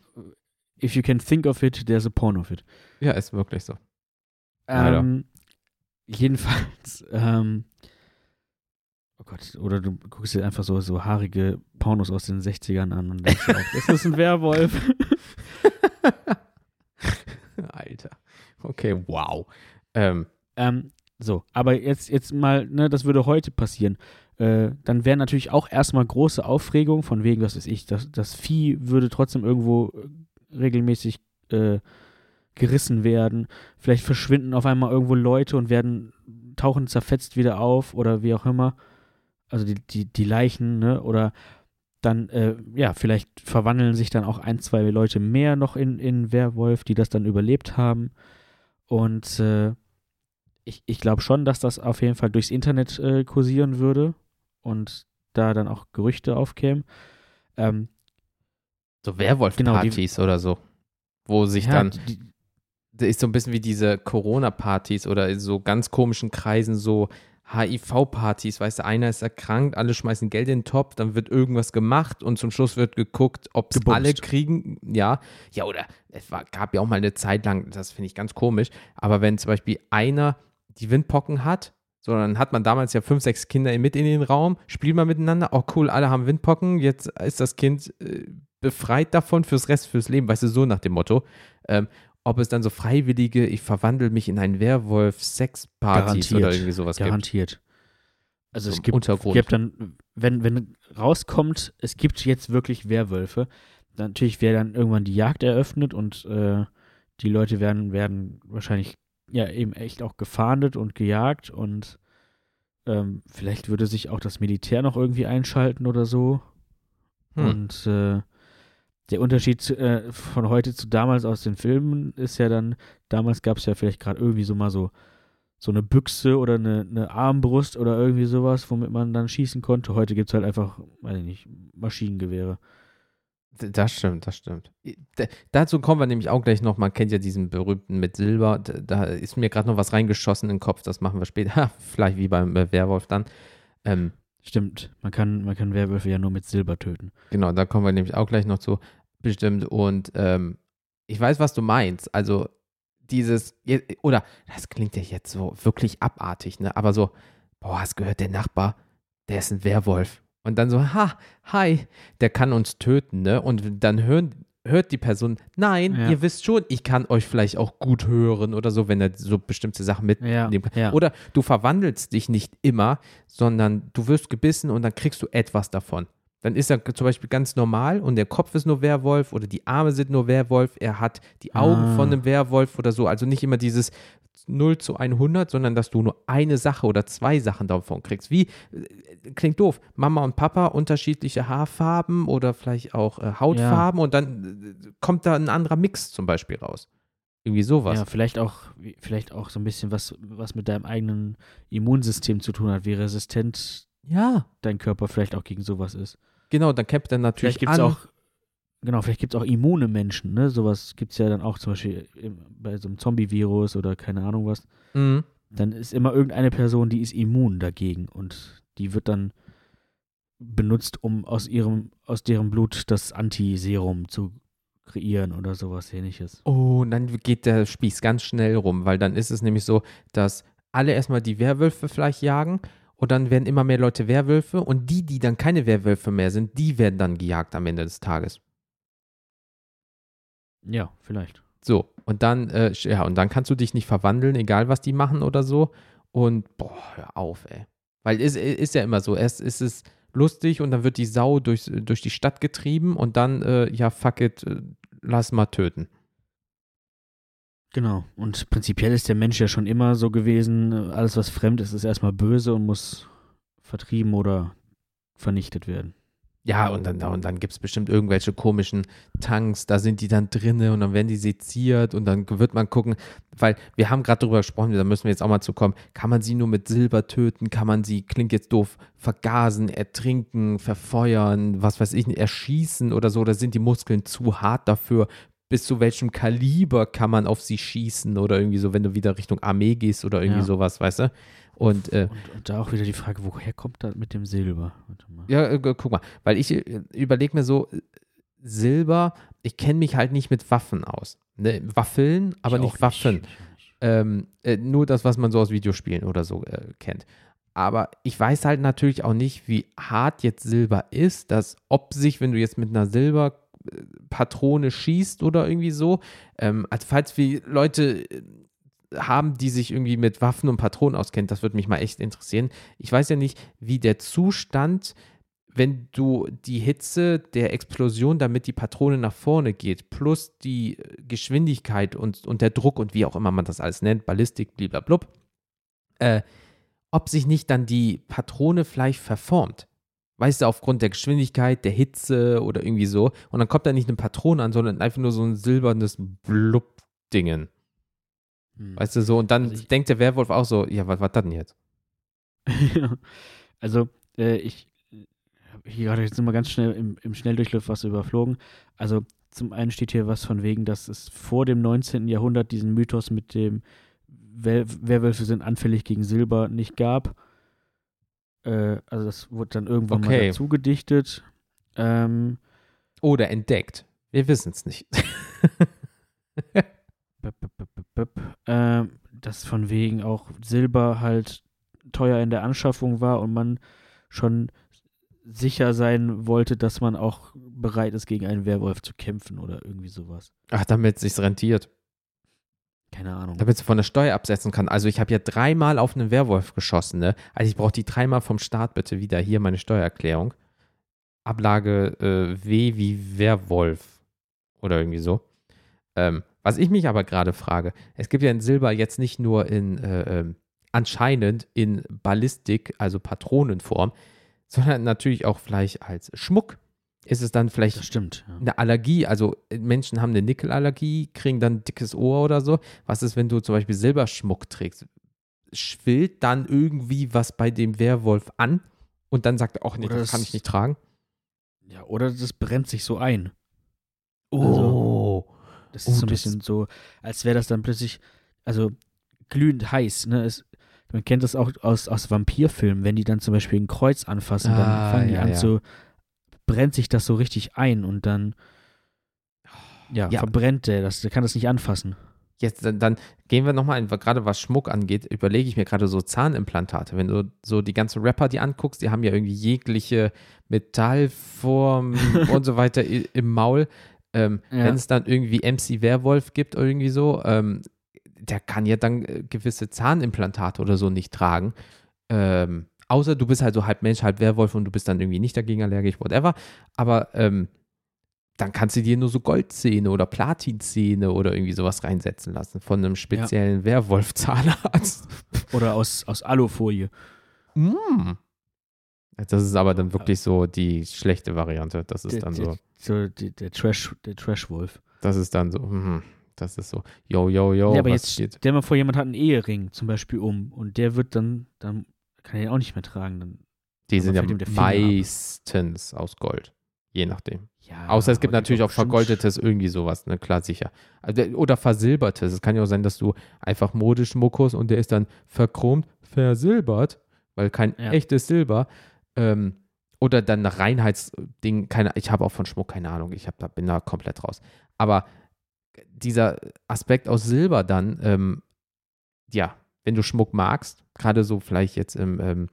If you can think of it, there's a porn of it. Ja, ist wirklich so. Ähm, jedenfalls, (laughs) ähm, oh Gott, oder du guckst dir einfach so, so haarige Pornos aus den 60ern an und denkst auch, das ist ein Werwolf. (laughs) Alter. Okay, wow. Ähm, ähm, so, aber jetzt, jetzt mal, ne, das würde heute passieren. Äh, dann wäre natürlich auch erstmal große Aufregung, von wegen, was weiß ich, das, das Vieh würde trotzdem irgendwo äh, regelmäßig äh, gerissen werden. Vielleicht verschwinden auf einmal irgendwo Leute und werden, tauchen zerfetzt wieder auf oder wie auch immer. Also die, die, die Leichen, ne? Oder dann, äh, ja, vielleicht verwandeln sich dann auch ein, zwei Leute mehr noch in, in Werwolf, die das dann überlebt haben. Und äh, ich, ich glaube schon, dass das auf jeden Fall durchs Internet äh, kursieren würde und da dann auch Gerüchte aufkämen. Ähm, so Werwolf-Partys oder so. Wo sich ja, dann die, ist so ein bisschen wie diese Corona-Partys oder in so ganz komischen Kreisen so HIV-Partys, weißt du, einer ist erkrankt, alle schmeißen Geld in den Topf, dann wird irgendwas gemacht und zum Schluss wird geguckt, ob es alle kriegen, ja, ja, oder es war, gab ja auch mal eine Zeit lang, das finde ich ganz komisch, aber wenn zum Beispiel einer die Windpocken hat, so, dann hat man damals ja fünf, sechs Kinder mit in den Raum, spielt man miteinander, oh cool, alle haben Windpocken, jetzt ist das Kind äh, befreit davon fürs Rest, fürs Leben, weißt du, so nach dem Motto. Ähm, ob es dann so freiwillige, ich verwandle mich in einen Werwolf, Sexpartys oder Garantiert. irgendwie sowas gibt. garantiert. Also So es gibt, Untergrund. gibt dann, wenn, wenn rauskommt, es gibt jetzt wirklich Werwölfe, dann natürlich wäre dann irgendwann die Jagd eröffnet und äh, die Leute werden, werden wahrscheinlich ja eben echt auch gefahndet und gejagt und ähm, vielleicht würde sich auch das Militär noch irgendwie einschalten oder so. Hm. Und äh, der Unterschied äh, von heute zu damals aus den Filmen ist ja dann, damals gab es ja vielleicht gerade irgendwie so mal so, so eine Büchse oder eine, eine Armbrust oder irgendwie sowas, womit man dann schießen konnte. Heute gibt es halt einfach, weiß ich nicht, Maschinengewehre. Das stimmt, das stimmt. D dazu kommen wir nämlich auch gleich noch. Man kennt ja diesen berühmten mit Silber. D da ist mir gerade noch was reingeschossen in den Kopf. Das machen wir später. Vielleicht wie beim äh, Werwolf dann. Ähm, Stimmt, man kann, man kann Werwölfe ja nur mit Silber töten. genau, da kommen wir nämlich auch gleich noch zu. Bestimmt. Und ähm, ich weiß, was du meinst. Also dieses, oder das klingt ja jetzt so wirklich abartig, ne? Aber so, boah, hast gehört, der Nachbar, der ist ein Werwolf. Und dann so, ha, hi, der kann uns töten, ne? Und dann hören, hört die Person, nein, Ja. ihr wisst schon, ich kann euch vielleicht auch gut hören oder so, wenn er so bestimmte Sachen mitnehmen Ja, kann. ja. Oder du verwandelst dich nicht immer, sondern du wirst gebissen und dann kriegst du etwas davon. Dann ist er zum Beispiel ganz normal und der Kopf ist nur Werwolf oder die Arme sind nur Werwolf, er hat die Augen Ah. von einem Werwolf oder so. Also nicht immer dieses 0 zu 100, sondern dass du nur eine Sache oder zwei Sachen davon kriegst. Wie, äh, klingt doof, Mama und Papa unterschiedliche Haarfarben oder vielleicht auch äh, Hautfarben und dann äh, kommt da ein anderer Mix zum Beispiel raus. Irgendwie sowas. Ja, vielleicht auch, vielleicht auch so ein bisschen was, was mit deinem eigenen Immunsystem zu tun hat, wie resistent ja. dein Körper vielleicht auch gegen sowas ist. Genau, dann kämpft er natürlich Vielleicht gibt es an. auch, genau, vielleicht gibt es auch immune Menschen, ne? Sowas gibt es ja dann auch zum Beispiel bei so einem Zombie-Virus oder keine Ahnung was. Mhm. Dann ist immer irgendeine Person, die ist immun dagegen und die wird dann benutzt, um aus ihrem, aus deren Blut das Antiserum zu kreieren oder sowas ähnliches. Oh, und dann geht der Spieß ganz schnell rum, weil dann ist es nämlich so, dass alle erstmal die Werwölfe vielleicht jagen und dann werden immer mehr Leute Werwölfe und die, die dann keine Werwölfe mehr sind, die werden dann gejagt am Ende des Tages. Ja, vielleicht. So, und dann, äh, ja, und dann kannst du dich nicht verwandeln, egal was die machen oder so. Und boah, hör auf, ey. Weil es ist ja immer so, erst ist es lustig und dann wird die Sau durch, durch die Stadt getrieben und dann, äh, ja, fuck it, äh, lass mal töten. Genau. Und prinzipiell ist der Mensch ja schon immer so gewesen, alles was fremd ist, ist erstmal böse und muss vertrieben oder vernichtet werden. Ja, und dann, und dann gibt es bestimmt irgendwelche komischen Tanks, da sind die dann drinne und dann werden die seziert und dann wird man gucken, weil wir haben gerade darüber gesprochen, da müssen wir jetzt auch mal zu kommen, kann man sie nur mit Silber töten, kann man sie, klingt jetzt doof, vergasen, ertrinken, verfeuern, was weiß ich, erschießen oder so, oder sind die Muskeln zu hart dafür? Bis zu welchem Kaliber kann man auf sie schießen oder irgendwie so, wenn du wieder Richtung Armee gehst oder irgendwie Ja. sowas, weißt du? Und äh, Und, und da auch wieder die Frage, woher kommt das mit dem Silber? Ja, äh, guck mal, weil ich äh, überlege mir so, äh, Silber, ich kenne mich halt nicht mit Waffen aus. Ne? Waffeln, aber Ich nicht Waffen. Nicht. Ähm, äh, nur das, was man so aus Videospielen oder so äh, kennt. Aber ich weiß halt natürlich auch nicht, wie hart jetzt Silber ist, dass ob sich, wenn du jetzt mit einer Silberpatrone schießt oder irgendwie so, ähm, als falls wir Leute äh, haben, die sich irgendwie mit Waffen und Patronen auskennen, das würde mich mal echt interessieren. Ich weiß ja nicht, wie der Zustand, wenn du die Hitze der Explosion, damit die Patrone nach vorne geht, plus die äh, Geschwindigkeit und, und der Druck und wie auch immer man das alles nennt, Ballistik, blablabla, äh, ob sich nicht dann die Patrone vielleicht verformt. Weißt du, aufgrund der Geschwindigkeit, der Hitze oder irgendwie so. Und dann kommt da nicht eine Patrone an, sondern einfach nur so ein silbernes Blub-Dingen. Hm. Weißt du so? Und dann Also denkt der Werwolf auch so, ja, was war das denn jetzt? (laughs) also, äh, ich habe hier gerade jetzt nur mal ganz schnell im, im Schnelldurchlauf was überflogen. Also, zum einen steht hier was von wegen, dass es vor dem 19. Jahrhundert diesen Mythos mit dem Wer Werwölfe sind anfällig gegen Silber nicht gab. Äh, also, das wurde dann irgendwann mal Okay. dazu gedichtet. Ähm, Oder entdeckt. Wir wissen es nicht. (laughs) Ähm, dass von wegen auch Silber halt teuer in der Anschaffung war und man schon sicher sein wollte, dass man auch bereit ist, gegen einen Werwolf zu kämpfen oder irgendwie sowas. Ach, damit es sich rentiert. Keine Ahnung. Damit sie von der Steuer absetzen kann. Also ich habe ja dreimal auf einen Werwolf geschossen, ne? Also ich brauche die dreimal vom Staat bitte wieder. Hier meine Steuererklärung. Ablage äh, W wie Werwolf. Oder irgendwie so. Ähm, was ich mich aber gerade frage, es gibt ja in Silber jetzt nicht nur in, äh, ähm, anscheinend in Ballistik, also Patronenform, sondern natürlich auch vielleicht als Schmuck. Ist es dann vielleicht das stimmt. Ja. eine Allergie, also äh, Menschen haben eine Nickelallergie, kriegen dann ein dickes Ohr oder so. Was ist, wenn du zum Beispiel Silberschmuck trägst? Schwillt dann irgendwie was bei dem Werwolf an und dann sagt er, ach nee, das es- kann ich nicht tragen? ja, oder das brennt sich so ein. Oh. Das ist Oh, so ein das- bisschen so, als wäre das dann plötzlich, also glühend heiß. Ne? Es, man kennt das auch aus, aus Vampirfilmen, wenn die dann zum Beispiel ein Kreuz anfassen, Ah, dann fangen die ja, an ja. zu, brennt sich das so richtig ein und dann ja, Ja. verbrennt der, das, der kann das nicht anfassen. Jetzt, dann, dann gehen wir nochmal, gerade was Schmuck angeht, überlege ich mir gerade so Zahnimplantate. Wenn du so die ganzen Rapper die anguckst, die haben ja irgendwie jegliche Metallform (laughs) und so weiter im Maul. Ähm, Ja. Wenn es dann irgendwie MC Werwolf gibt oder irgendwie so, ähm, der kann ja dann äh, gewisse Zahnimplantate oder so nicht tragen. Ähm, außer du bist halt so halb Mensch, halb Werwolf und du bist dann irgendwie nicht dagegen allergisch, whatever. Aber ähm, dann kannst du dir nur so Goldzähne oder Platinzähne oder irgendwie sowas reinsetzen lassen von einem speziellen Werwolf-Zahnarzt. (laughs) Oder aus, aus Alufolie. Mm. Das ist aber dann wirklich so die schlechte Variante. Das ist Der, dann so, so der, der Trash, der Trash-Wolf. das ist dann so, mhm. das ist so, yo, yo, yo, ja, aber jetzt geht? stell mal vor, jemand hat einen Ehering zum Beispiel um und der wird dann, dann kann er den auch nicht mehr tragen. Dann, Die sind ja Finger ab. meistens aus Gold. Je nachdem. ja, Außer es gibt natürlich auch vergoldetes irgendwie sowas, ne, klar, sicher. Also, Oder versilbertes. Es kann ja auch sein, dass du einfach Modeschmuck hast und der ist dann verchromt, versilbert, weil kein Ja. echtes Silber. Ähm, oder dann ein Reinheitsding, keine, ich habe auch von Schmuck keine Ahnung, ich hab, da, bin da komplett raus. Aber dieser Aspekt aus Silber dann, ähm, ja, wenn du Schmuck magst, gerade so vielleicht jetzt im, ähm,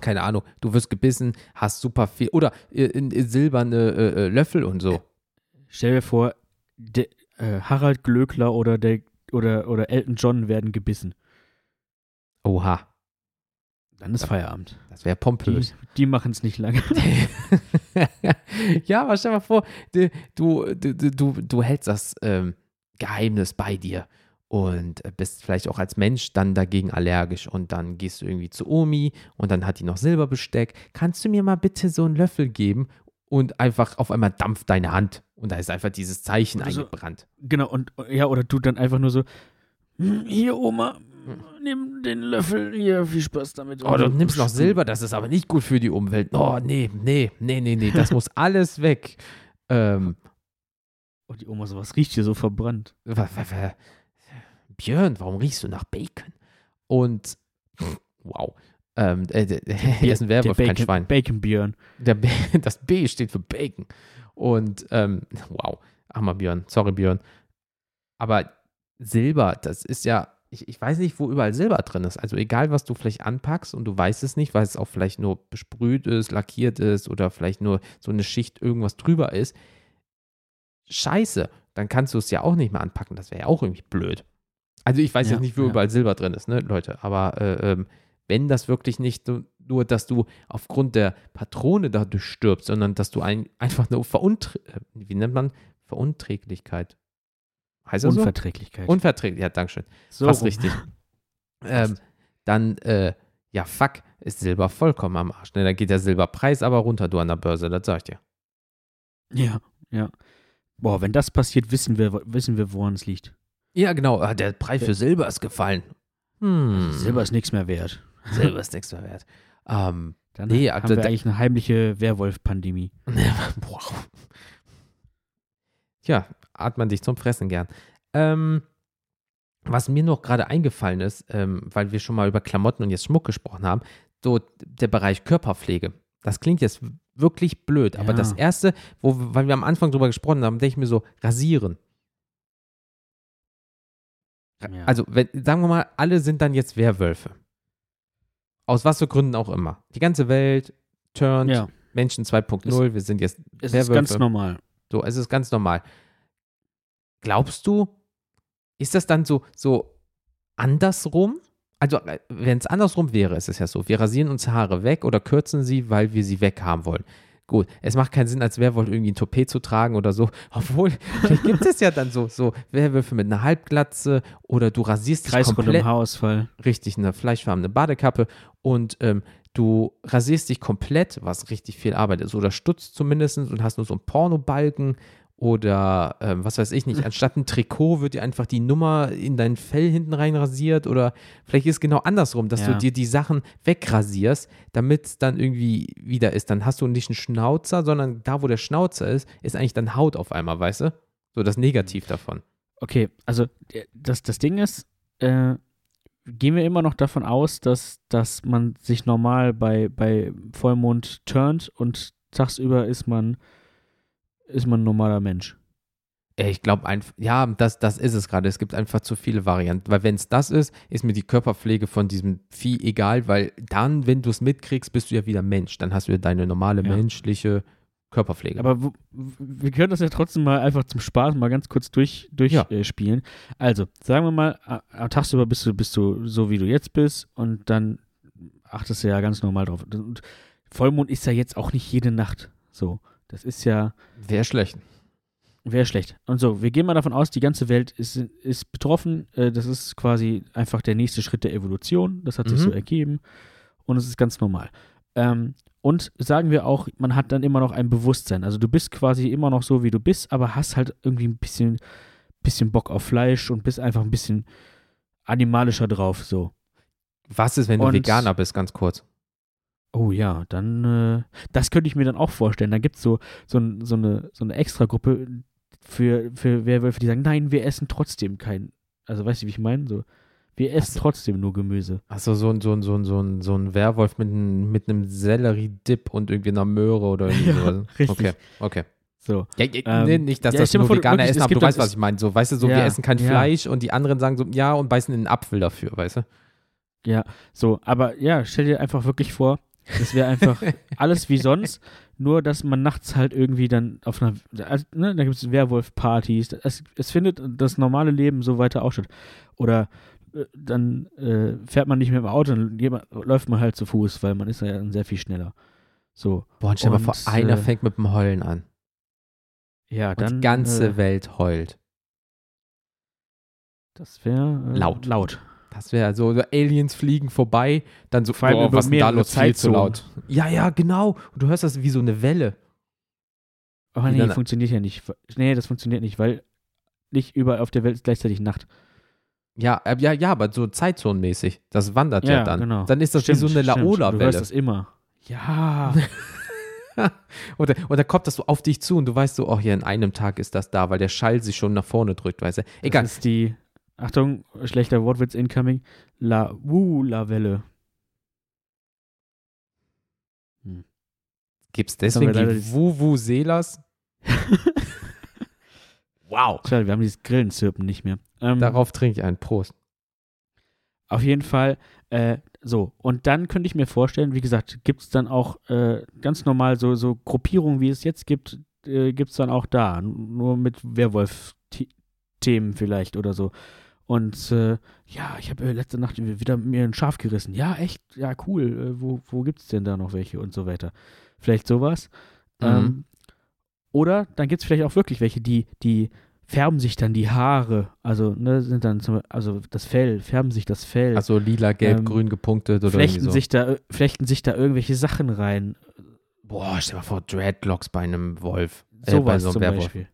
keine Ahnung, du wirst gebissen, hast super viel, oder äh, in, in silberne äh, äh, Löffel und so. Stell dir vor, der, äh, Harald Glöckler oder, der, oder, oder Elton John werden gebissen. Oha, Dann ist. Feierabend. das wäre Die, pompös. die machen es nicht lange. (laughs) ja, aber stell mal vor, du, du, du, du, du hältst das ähm, Geheimnis bei dir und äh, bist vielleicht auch als Mensch dann dagegen allergisch und dann gehst du irgendwie zu Omi und dann hat die noch Silberbesteck. Kannst du mir mal bitte so einen Löffel geben? Und einfach auf einmal dampft deine Hand und da ist einfach dieses Zeichen Oder so- eingebrannt. genau, und ja, oder du dann einfach nur so, "Hm, hier Oma, nimm den Löffel, hier, viel Spaß damit. Oh, du nimmst noch Silber, das ist aber nicht gut für die Umwelt. Oh, nee, nee, nee, nee, nee, das muss alles weg. Ähm, Und Oh, die Oma so, was riecht hier so verbrannt? Björn, warum riechst du nach Bacon? Und, (laughs) wow, ähm, äh, hier ist ein Werwolf, kein Schwein. Bacon Björn. Der (laughs) das B steht für Bacon. Und, ähm, wow, mal Björn, sorry Björn. Aber Silber, das ist ja, ich, ich weiß nicht, wo überall Silber drin ist. Also egal, was du vielleicht anpackst und du weißt es nicht, weil es auch vielleicht nur besprüht ist, lackiert ist oder vielleicht nur so eine Schicht irgendwas drüber ist. Scheiße, dann kannst du es ja auch nicht mehr anpacken. Das wäre ja auch irgendwie blöd. Also ich weiß Ja, jetzt nicht, wo ja. überall Silber drin ist, ne, Leute. Aber äh, ähm, wenn das wirklich nicht so, nur, dass du aufgrund der Patrone dadurch stirbst, sondern dass du ein, einfach eine Veruntr äh, wie nennt man Verunträglichkeit. Heißt das so? Unverträglichkeit. Unverträglich, ja, Dankeschön. so Fast rum. richtig. (laughs) ähm, dann, äh, ja, fuck, ist Silber vollkommen am Arsch. Ne? Dann geht der Silberpreis aber runter, du an der Börse, das sag ich dir. Ja, ja. Boah, wenn das passiert, wissen wir, wissen wir, woran es liegt. Ja, genau, ah, der Preis für Silber ist gefallen. Hm. Silber ist nichts mehr wert. Silber ist nichts mehr wert. Ähm, Dann Nee, haben wir da- eigentlich eine heimliche Werwolf-Pandemie. (laughs) wow. Ja, atmen dich zum Fressen gern. Ähm, was mir noch gerade eingefallen ist, ähm, weil wir schon mal über Klamotten und jetzt Schmuck gesprochen haben, so der Bereich Körperpflege. Das klingt jetzt wirklich blöd, aber Ja. das erste, wo, weil wir am Anfang drüber gesprochen haben, denke ich mir so, rasieren. Ja. Also, wenn, sagen wir mal, alle sind dann jetzt Werwölfe. Aus was für Gründen auch immer. Die ganze Welt turnt, ja, Menschen 2.0, wir sind jetzt es ist Werwölfe. ganz normal. So, es ist ganz normal. Glaubst du, ist das dann so, so andersrum? Also, wenn es andersrum wäre, ist es ja so. Wir rasieren uns Haare weg oder kürzen sie, weil wir sie weg haben wollen. Gut, es macht keinen Sinn, als Werwolf irgendwie ein Toupet zu tragen oder so. Obwohl, vielleicht gibt es ja dann so, so Werwölfe mit einer Halbglatze oder du rasierst dich komplett Haarausfall. richtig eine fleischfarbene Badekappe und ähm, du rasierst dich komplett, was richtig viel Arbeit ist, oder stutzt zumindest und hast nur so einen Pornobalken oder ähm, was weiß ich nicht, (laughs) anstatt ein Trikot wird dir einfach die Nummer in dein Fell hinten rein rasiert oder vielleicht ist es genau andersrum, dass Ja. du dir die Sachen wegrasierst, damit es dann irgendwie wieder ist. Dann hast du nicht einen Schnauzer, sondern da, wo der Schnauzer ist, ist eigentlich dann Haut auf einmal, weißt du? So das Negativ davon. Okay, also äh, das, das Ding ist, äh, gehen wir immer noch davon aus, dass, dass man sich normal bei, bei Vollmond turnt und tagsüber ist man, ist man ein normaler Mensch. Ich glaube einfach, ja, das, das ist es gerade. Es gibt einfach zu viele Varianten. Weil wenn es das ist, ist mir die Körperpflege von diesem Vieh egal, weil dann, wenn du es mitkriegst, bist du ja wieder Mensch. Dann hast du ja deine normale Ja. menschliche Körperpflege. Aber wo, wir können das ja trotzdem mal einfach zum Spaß mal ganz kurz durch, Ja. durchspielen. Äh, spielen. also, sagen wir mal, am tagsüber bist du, bist du so, wie du jetzt bist und dann achtest du ja ganz normal drauf. Und Vollmond ist ja jetzt auch nicht jede Nacht so. Das ist ja, Wäre schlecht. wäre schlecht. Und so, wir gehen mal davon aus, die ganze Welt ist, ist betroffen. Äh, das ist quasi einfach der nächste Schritt der Evolution. Das hat sich Mhm. so ergeben. Und es ist ganz normal. Ähm, und sagen wir auch, man hat dann immer noch ein Bewusstsein. Also du bist quasi immer noch so, wie du bist, aber hast halt irgendwie ein bisschen, bisschen Bock auf Fleisch und bist einfach ein bisschen animalischer drauf. So. Was ist, wenn du Und- Veganer bist, ganz kurz? Oh ja, dann, äh, das könnte ich mir dann auch vorstellen. Dann gibt es so, so, ein- so, eine, so eine Extragruppe für, für Werwölfe, die sagen, nein, wir essen trotzdem kein, also weißt du, wie ich meine? So, wir essen so. trotzdem nur Gemüse. Achso, so ein, so ein, so ein, so ein, so ein Werwolf mit, einem- mit einem Sellerie-Dip und irgendwie einer Möhre oder (laughs) irgendwie Ja, sowas. richtig. Okay, okay. So. Ja, ja, Ähm, nee, nicht, dass ja, das nur vor, Veganer wirklich, essen, es aber du gibt weißt, was ich meine. So, weißt du, so, wir Ja, essen kein ja. Fleisch und die anderen sagen so, ja, und beißen in den Apfel dafür, weißt du? So, aber ja, stell dir einfach wirklich vor, es wäre einfach (laughs) alles wie sonst, nur dass man nachts halt irgendwie dann auf einer, also, ne, da gibt es Werwolf-Partys, es, es findet das normale Leben so weiter auch statt. Oder äh, dann äh, fährt man nicht mehr im Auto, dann läuft man halt zu Fuß, weil man ist ja dann sehr viel schneller. So, Boah, und stell mal vor, einer äh, fängt mit dem Heulen an. ja, Und dann. die ganze äh, Welt heult. Das wäre äh, Laut. laut. Das wäre so, so Aliens fliegen vorbei, dann so, Vor allem boah, über was ist da los? Viel zu laut. Ja, ja, genau. Und du hörst das wie so eine Welle. Die nee, dann- funktioniert ja nicht. Nee, das funktioniert nicht, weil nicht überall auf der Welt ist gleichzeitig Nacht. Ja, äh, ja, ja, aber so zeitzonenmäßig. Das wandert ja, Ja, dann. genau. Dann ist das wie so eine stimmt. Du hörst Laola-Welle. das immer. Ja. (laughs) Oder, oder kommt das so auf dich zu und du weißt so, oh, hier in einem Tag ist das da, weil der Schall sich schon nach vorne drückt, weißt du? Egal. Das ist die, Achtung, schlechter Wortwitz incoming, La Wula-Welle. Gibt's haben wir deswegen die Wuvuselas? (laughs) wow. Schade, wir haben dieses Grillenzirpen nicht mehr. Ähm, Darauf trinke ich einen. Prost. Auf jeden Fall, äh, so. Und dann könnte ich mir vorstellen, wie gesagt, gibt es dann auch äh, ganz normal so, so Gruppierungen, wie es jetzt gibt, äh, gibt es dann auch da. Nur mit Werwolf-Themen vielleicht oder so. Und äh, ja, ich habe äh, letzte Nacht wieder mir ein Schaf gerissen. Ja, echt? Ja, cool. Äh, wo wo gibt es denn da noch welche und so weiter? Vielleicht sowas. Mhm. Ähm, oder dann gibt es vielleicht auch wirklich welche, die, die färben sich dann die Haare. Also, ne, sind dann zum, also das Fell, färben sich das Fell. Also lila, gelb, Ähm, grün gepunktet oder flechten, so. sich da, flechten sich da irgendwelche Sachen rein. Boah, stell dir mal vor, Dreadlocks bei einem Wolf. Äh, bei Sowas so einem zum Werwolf. Beispiel.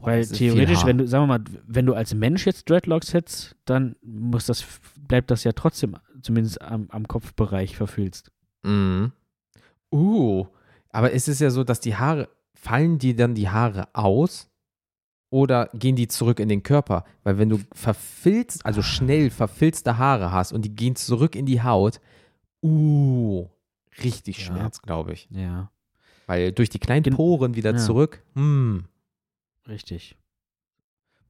Boah, Weil theoretisch, wenn du, sagen wir mal, wenn du als Mensch jetzt Dreadlocks hättest, dann muss das, bleibt das ja trotzdem zumindest am, am Kopfbereich verfüllst. Mhm. Uh, aber ist es ja so, dass die Haare, fallen die dann die Haare aus oder gehen die zurück in den Körper? Weil wenn du verfilzt, also schnell verfilzte Haare hast und die gehen zurück in die Haut, uh, richtig Ja. Schmerz, glaube ich. Ja, Weil durch die kleinen Poren wieder ja. zurück, hm. Richtig.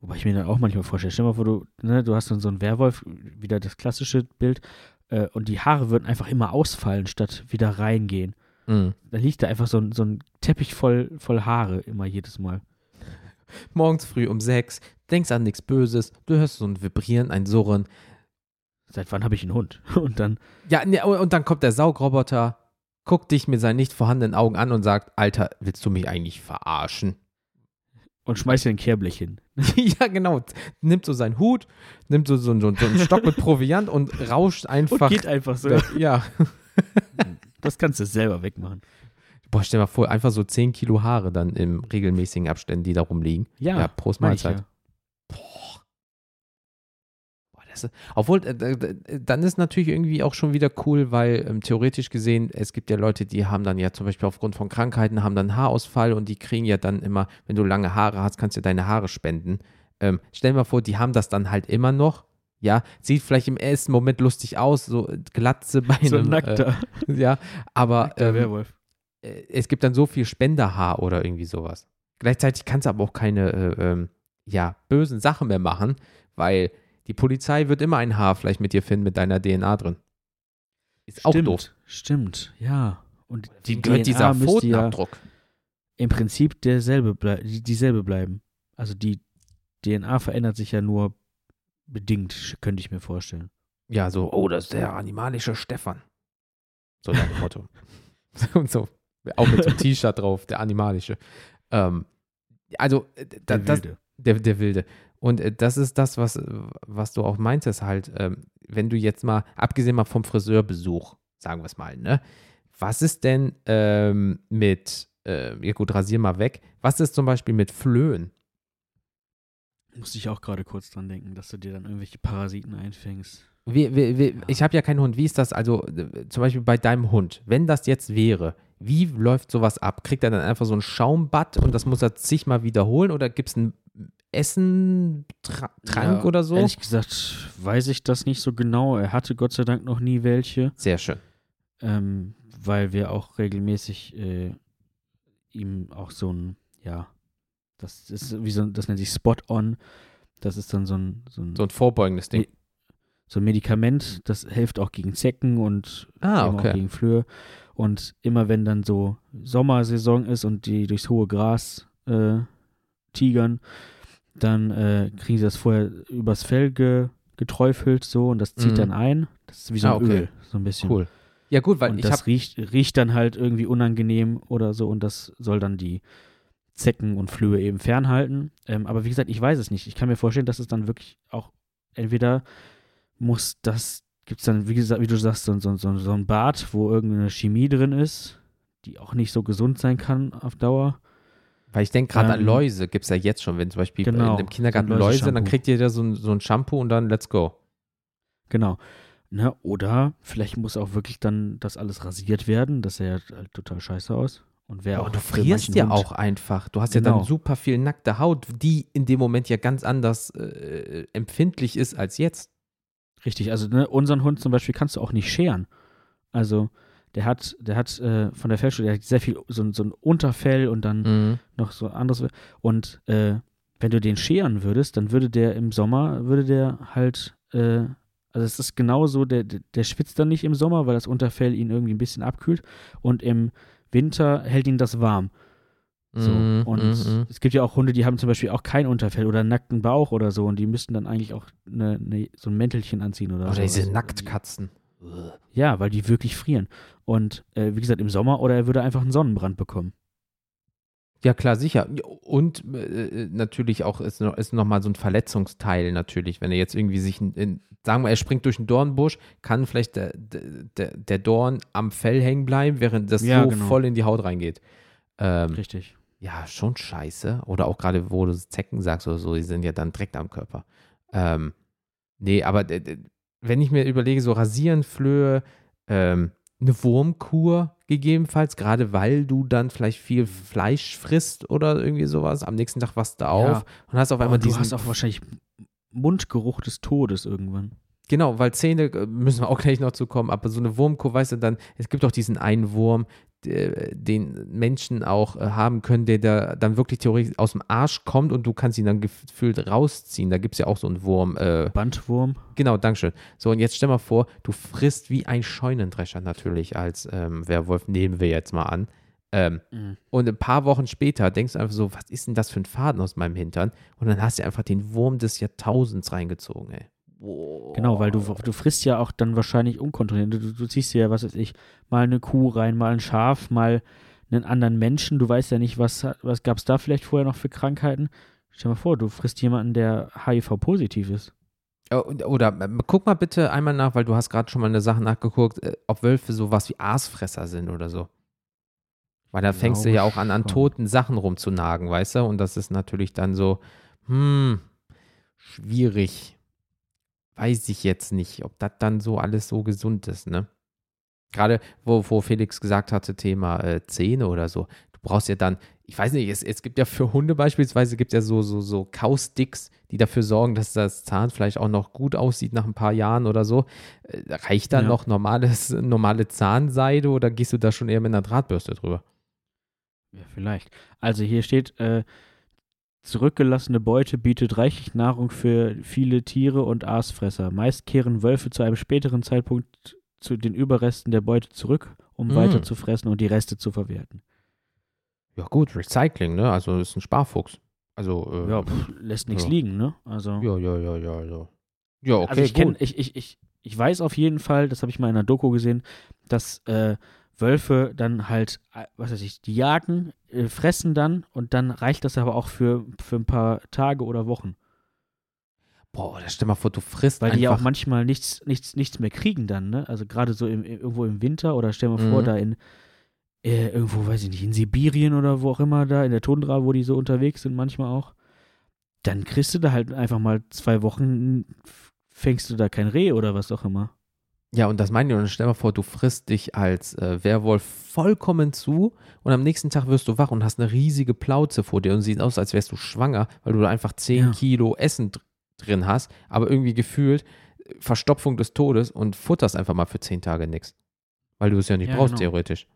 Wobei ich mir dann auch manchmal vorstelle, stell mal vor, du, ne, du hast dann so einen Werwolf, wieder das klassische Bild, äh, und die Haare würden einfach immer ausfallen, statt wieder reingehen. hm. Da liegt da einfach so ein, so ein Teppich voll, voll Haare immer jedes Mal. Morgens früh um sechs, denkst an nichts Böses, du hörst so ein Vibrieren, ein Surren. Seit wann habe ich einen Hund? (laughs) Und dann, Ja, ne, und dann kommt der Saugroboter, guckt dich mit seinen nicht vorhandenen Augen an und sagt, Alter, willst du mich eigentlich verarschen? Und schmeißt dir ein Kehrblech hin. (laughs) ja, genau. Nimmt so seinen Hut, nimmt so, so, so, einen Stock mit Proviant und rauscht Und einfach. geht einfach so. weg. Ja. (laughs) Das kannst du selber wegmachen. Boah, stell dir mal vor, einfach so 10 Kilo Haare dann im regelmäßigen Abständen, die da rumliegen. Ja, Ja, Prost Mahlzeit. ja. Boah, das ist, obwohl, äh, äh, dann ist natürlich irgendwie auch schon wieder cool, weil ähm, theoretisch gesehen, es gibt ja Leute, die haben dann ja zum Beispiel aufgrund von Krankheiten, haben dann Haarausfall und die kriegen ja dann immer, wenn du lange Haare hast, kannst du deine Haare spenden. Ähm, stell dir mal vor, die haben das dann halt immer noch. Ja, sieht vielleicht im ersten Moment lustig aus, so Glatze bei So nackter, Äh, (laughs) ja, aber nackter ähm, Werwolf. äh, es gibt dann so viel Spenderhaar oder irgendwie sowas. Gleichzeitig kannst du aber auch keine äh, ähm, ja, bösen Sachen mehr machen, weil die Polizei wird immer ein Haar vielleicht mit dir finden mit deiner DNA drin. Ist auch stimmt, doof. Stimmt, ja. Und die Wie gehört DNA dieser müsste ja Pfotenabdruck? im Prinzip derselbe blei die- dieselbe bleiben. Also die DNA verändert sich ja nur bedingt, könnte ich mir vorstellen. Ja, so, oh, das ist der animalische Stefan. So nach dem Motto. (laughs) Und so. Auch mit so einem T-Shirt drauf, der animalische. Ähm, also, äh, da, Der das, Wilde. Der, der Wilde. Und äh, das ist das, was, was du auch meintest, halt, ähm, wenn du jetzt mal, abgesehen mal vom Friseurbesuch, sagen wir es mal, ne? Was ist denn ähm, mit, äh, ja gut, rasier mal weg, was ist zum Beispiel mit Flöhen? Musste ich auch gerade kurz dran denken, dass du dir dann irgendwelche Parasiten einfängst. Wie, wie, wie, Ja. Ich habe ja keinen Hund. Wie ist das also äh, zum Beispiel bei deinem Hund? Wenn das jetzt wäre, wie läuft sowas ab? Kriegt er dann einfach so ein Schaumbad und das muss er zigmal wiederholen oder gibt es ein Essen, Tra Trank Ja, oder so? Ehrlich gesagt weiß ich das nicht so genau. Er hatte Gott sei Dank noch nie welche, Sehr schön. ähm, weil wir auch regelmäßig äh, ihm auch so ein, ja, das ist wie so ein, das nennt sich Spot-On. Das ist dann so ein, so ein, So ein vorbeugendes Ding. so ein Medikament, das hilft auch gegen Zecken und Ah, eben auch okay. gegen Flöhe. Und immer wenn dann so Sommersaison ist und die durchs hohe Gras äh, tigern, dann äh, kriegen sie das vorher übers Fell ge, geträufelt so und das zieht Mhm. dann ein. Das ist wie so ein Ah, okay. Öl, so ein bisschen. Cool. Ja gut, weil und ich das riecht, riecht dann halt irgendwie unangenehm oder so und das soll dann die Zecken und Flöhe eben fernhalten. Ähm, aber wie gesagt, ich weiß es nicht. Ich kann mir vorstellen, dass es dann wirklich auch entweder muss das, gibt es dann, wie gesagt, wie du sagst, so, so, so, so ein Bad, wo irgendeine Chemie drin ist, die auch nicht so gesund sein kann auf Dauer. Weil ich denke gerade an Ähm, Läuse, gibt es ja jetzt schon. Wenn zum Beispiel Genau, in dem Kindergarten so ein Läuse, dann kriegt ihr so ein, so ein Shampoo und dann let's go. Genau. Ne, oder vielleicht muss auch wirklich dann das alles rasiert werden. Das sähe halt total scheiße aus. Und wäre Ja, auch du frierst ja Hund- auch einfach. Du hast ja dann Genau. super viel nackte Haut, die in dem Moment ja ganz anders äh, empfindlich ist als jetzt. Richtig, also ne, unseren Hund zum Beispiel kannst du auch nicht scheren. Also der hat, der hat äh, von der Fellstelle, der hat sehr viel, so, ein- so ein Unterfell und dann Mhm. noch so anderes. Und äh, wenn du den scheren würdest, dann würde der im Sommer, würde der halt, äh, also es ist genauso, der, der schwitzt dann nicht im Sommer, weil das Unterfell ihn irgendwie ein bisschen abkühlt und im Winter hält ihn das warm. So. Mhm, und mhm. es gibt ja auch Hunde, die haben zum Beispiel auch kein Unterfell oder einen nackten Bauch oder so und die müssten dann eigentlich auch ne, ne, so ein Mäntelchen anziehen oder, Oder so. diese Also, Nacktkatzen. Ja, weil die wirklich frieren. Und äh, wie gesagt, im Sommer oder er würde einfach einen Sonnenbrand bekommen. Ja, klar, sicher. Und äh, natürlich auch ist noch, ist noch mal so ein Verletzungsteil natürlich. Wenn er jetzt irgendwie sich, in, in, sagen wir, er springt durch einen Dornbusch, kann vielleicht der, der, der Dorn am Fell hängen bleiben, während das Ja, so genau. voll in die Haut reingeht. Ähm, Richtig. ja, schon scheiße. Oder auch gerade, wo du Zecken sagst oder so, die sind ja dann direkt am Körper. Ähm, nee, aber d- d- wenn ich mir überlege, so Rasieren, Flöhe, ähm, eine Wurmkur gegebenenfalls, gerade weil du dann vielleicht viel Fleisch frisst oder irgendwie sowas. Am nächsten Tag wachst du auf und hast auf einmal du diesen. hast auch wahrscheinlich Mundgeruch des Todes irgendwann. Genau, weil Zähne äh, müssen wir auch gleich noch zu kommen, aber so eine Wurmkur, weißt du, dann, es gibt auch diesen einen Wurm, den Menschen auch äh, haben können, der da dann wirklich theoretisch aus dem Arsch kommt und du kannst ihn dann gefühlt rausziehen. Da gibt es ja auch so einen Wurm. Äh, Bandwurm. genau, Dankeschön. So, und jetzt stell mal vor, du frisst wie ein Scheunendrescher natürlich als ähm, Werwolf, nehmen wir jetzt mal an. Ähm, Mhm. und ein paar Wochen später denkst du einfach so, was ist denn das für ein Faden aus meinem Hintern? Und dann hast du einfach den Wurm des Jahrtausends reingezogen, ey. Boah. Genau, weil du, du frisst ja auch dann wahrscheinlich unkontrolliert. Du, du ziehst dir ja, was weiß ich, mal eine Kuh rein, mal ein Schaf, mal einen anderen Menschen. Du weißt ja nicht, was, was gab es da vielleicht vorher noch für Krankheiten. Stell dir mal vor, du frisst jemanden, der HIV-positiv ist. Und- Oder äh, guck mal bitte einmal nach, weil du hast gerade schon mal eine Sache nachgeguckt, äh, ob Wölfe sowas wie Aasfresser sind oder so. Weil da fängst du Glaube ja auch an, an toten Sachen rumzunagen, weißt du? Und das ist natürlich dann so, hm, schwierig. Weiß ich jetzt nicht, ob das dann so alles so gesund ist, ne? Gerade, wo, wo Felix gesagt hatte, Thema äh, Zähne oder so. Du brauchst ja dann, ich weiß nicht, es, es gibt ja für Hunde beispielsweise, gibt ja so, so, so Kausticks, die dafür sorgen, dass das Zahnfleisch auch noch gut aussieht nach ein paar Jahren oder so. Äh, reicht da Ja. noch normales, normale Zahnseide oder gehst du da schon eher mit einer Drahtbürste drüber? Ja, vielleicht. Also hier steht, äh, zurückgelassene Beute bietet reichlich Nahrung für viele Tiere und Aasfresser. Meist kehren Wölfe zu einem späteren Zeitpunkt zu den Überresten der Beute zurück, um Mm. weiter zu fressen und die Reste zu verwerten. Ja, gut, Recycling, ne? Also ist ein Sparfuchs. Also, äh, Ja, pff, lässt nichts ja. liegen, ne? Also, ja, ja, ja, ja, ja. Ja, okay, also ich, kenn, ich, ich, ich, ich weiß auf jeden Fall, das habe ich mal in einer Doku gesehen, dass äh, Wölfe dann halt, äh, was weiß ich, die jagen, äh, fressen dann und dann reicht das aber auch für, für ein paar Tage oder Wochen. Boah, stell mal vor, du frisst Weil einfach. die ja auch manchmal nichts, nichts, nichts mehr kriegen dann, ne? Also gerade so im, irgendwo im Winter oder stell mal vor, Mhm. da in äh, irgendwo, weiß ich nicht, in Sibirien oder wo auch immer da, in der Tundra, wo die so unterwegs sind, manchmal auch, dann kriegst du da halt einfach mal zwei Wochen, fängst du da kein Reh oder was auch immer. Ja, und das meine ich. Und stell mal vor, du frisst dich als äh, Werwolf vollkommen zu und am nächsten Tag wirst du wach und hast eine riesige Plauze vor dir und sieht aus, als wärst du schwanger, weil du da einfach 10 Ja. Kilo Essen dr drin hast, aber irgendwie gefühlt äh, Verstopfung des Todes und futterst einfach mal für 10 Tage nichts. Weil du es ja nicht Ja, brauchst, genau. theoretisch.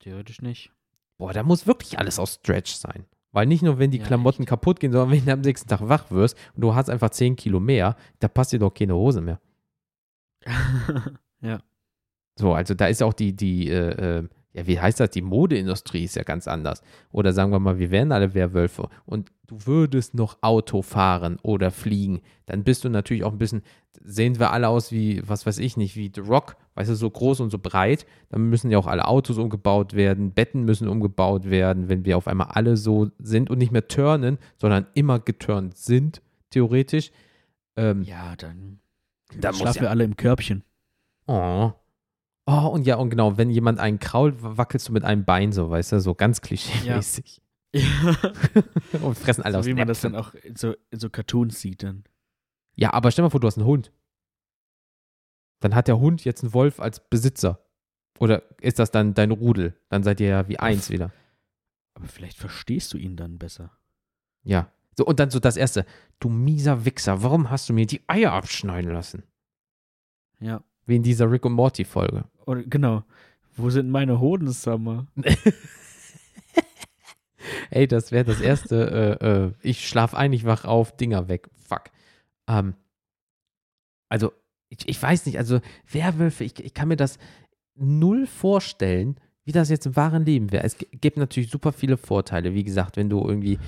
Theoretisch nicht. Boah, da muss wirklich alles aus Stretch sein. Weil nicht nur, wenn die Ja, Klamotten kaputt gehen, sondern wenn du am nächsten Tag wach wirst und du hast einfach 10 Kilo mehr, da passt dir doch keine Hose mehr. (laughs) ja. So, also da ist auch die, die, äh, äh, ja, wie heißt das, die Modeindustrie ist ja ganz anders. Oder sagen wir mal, wir wären alle Werwölfe und du würdest noch Auto fahren oder fliegen, dann bist du natürlich auch ein bisschen, sehen wir alle aus wie, was weiß ich nicht, wie The Rock, weißt du, so groß und so breit. Dann müssen ja auch alle Autos umgebaut werden, Betten müssen umgebaut werden, wenn wir auf einmal alle so sind und nicht mehr turnen, sondern immer geturnt sind, theoretisch. Ähm, Ja, dann, Da schlafen ja- wir alle im Körbchen. Oh. Oh, und ja, und genau, wenn jemand einen krault, wackelst du mit einem Bein so, weißt du, so ganz klischee-mäßig. (laughs) und fressen alle so aus wie man das dann auch in so, in so Cartoons sieht dann. Ja, aber stell mal vor, du hast einen Hund. Dann hat der Hund jetzt einen Wolf als Besitzer. Oder ist das dann dein Rudel? Dann seid ihr ja wie eins wieder. Aber vielleicht verstehst du ihn dann besser. Ja. So, und dann so das erste. Du mieser Wichser, warum hast du mir die Eier abschneiden lassen? Ja. Wie in dieser Rick und Morty Folge. Oder genau. Wo sind meine Hoden, Summer? (laughs) Ey, das wäre das erste, (laughs) äh, äh, ich schlaf ein, ich wach auf, Dinger weg. Fuck. Ähm, also, ich, ich weiß nicht, also Werwölfe, ich, ich kann mir das null vorstellen, wie das jetzt im wahren Leben wäre. Es gibt natürlich super viele Vorteile. Wie gesagt, wenn du irgendwie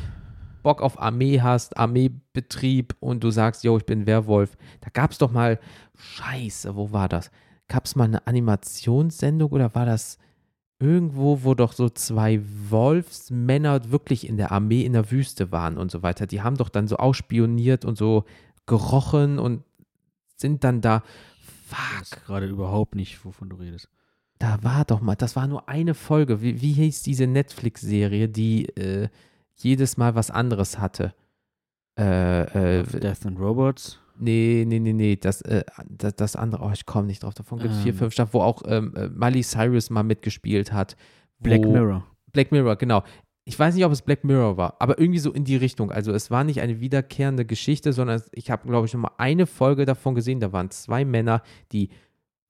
Bock auf Armee hast, Armeebetrieb und du sagst, yo, ich bin Werwolf. Da gab es doch mal, scheiße, wo war das? Gab es mal eine Animationssendung oder war das irgendwo, wo doch so zwei Wolfsmänner wirklich in der Armee in der Wüste waren und so weiter. Die haben doch dann so ausspioniert und so gerochen und sind dann da. Ich weiß Fuck, gerade überhaupt nicht, wovon du redest. da war doch mal, das war nur eine Folge. Wie, wie hieß diese Netflix-Serie, die äh, jedes Mal was anderes hatte? Äh, äh, Death and Robots. Nee, nee, nee, nee, das, äh, das, das andere, oh, ich komme nicht drauf. Davon gibt es vier, Ähm. fünf Staffeln, wo auch ähm, äh, Miley Cyrus mal mitgespielt hat. Black Mirror. Black Mirror, genau. Ich weiß nicht, ob es Black Mirror war, aber irgendwie so in die Richtung. Also es war nicht eine wiederkehrende Geschichte, sondern ich habe, glaube ich, noch mal eine Folge davon gesehen. Da waren zwei Männer, die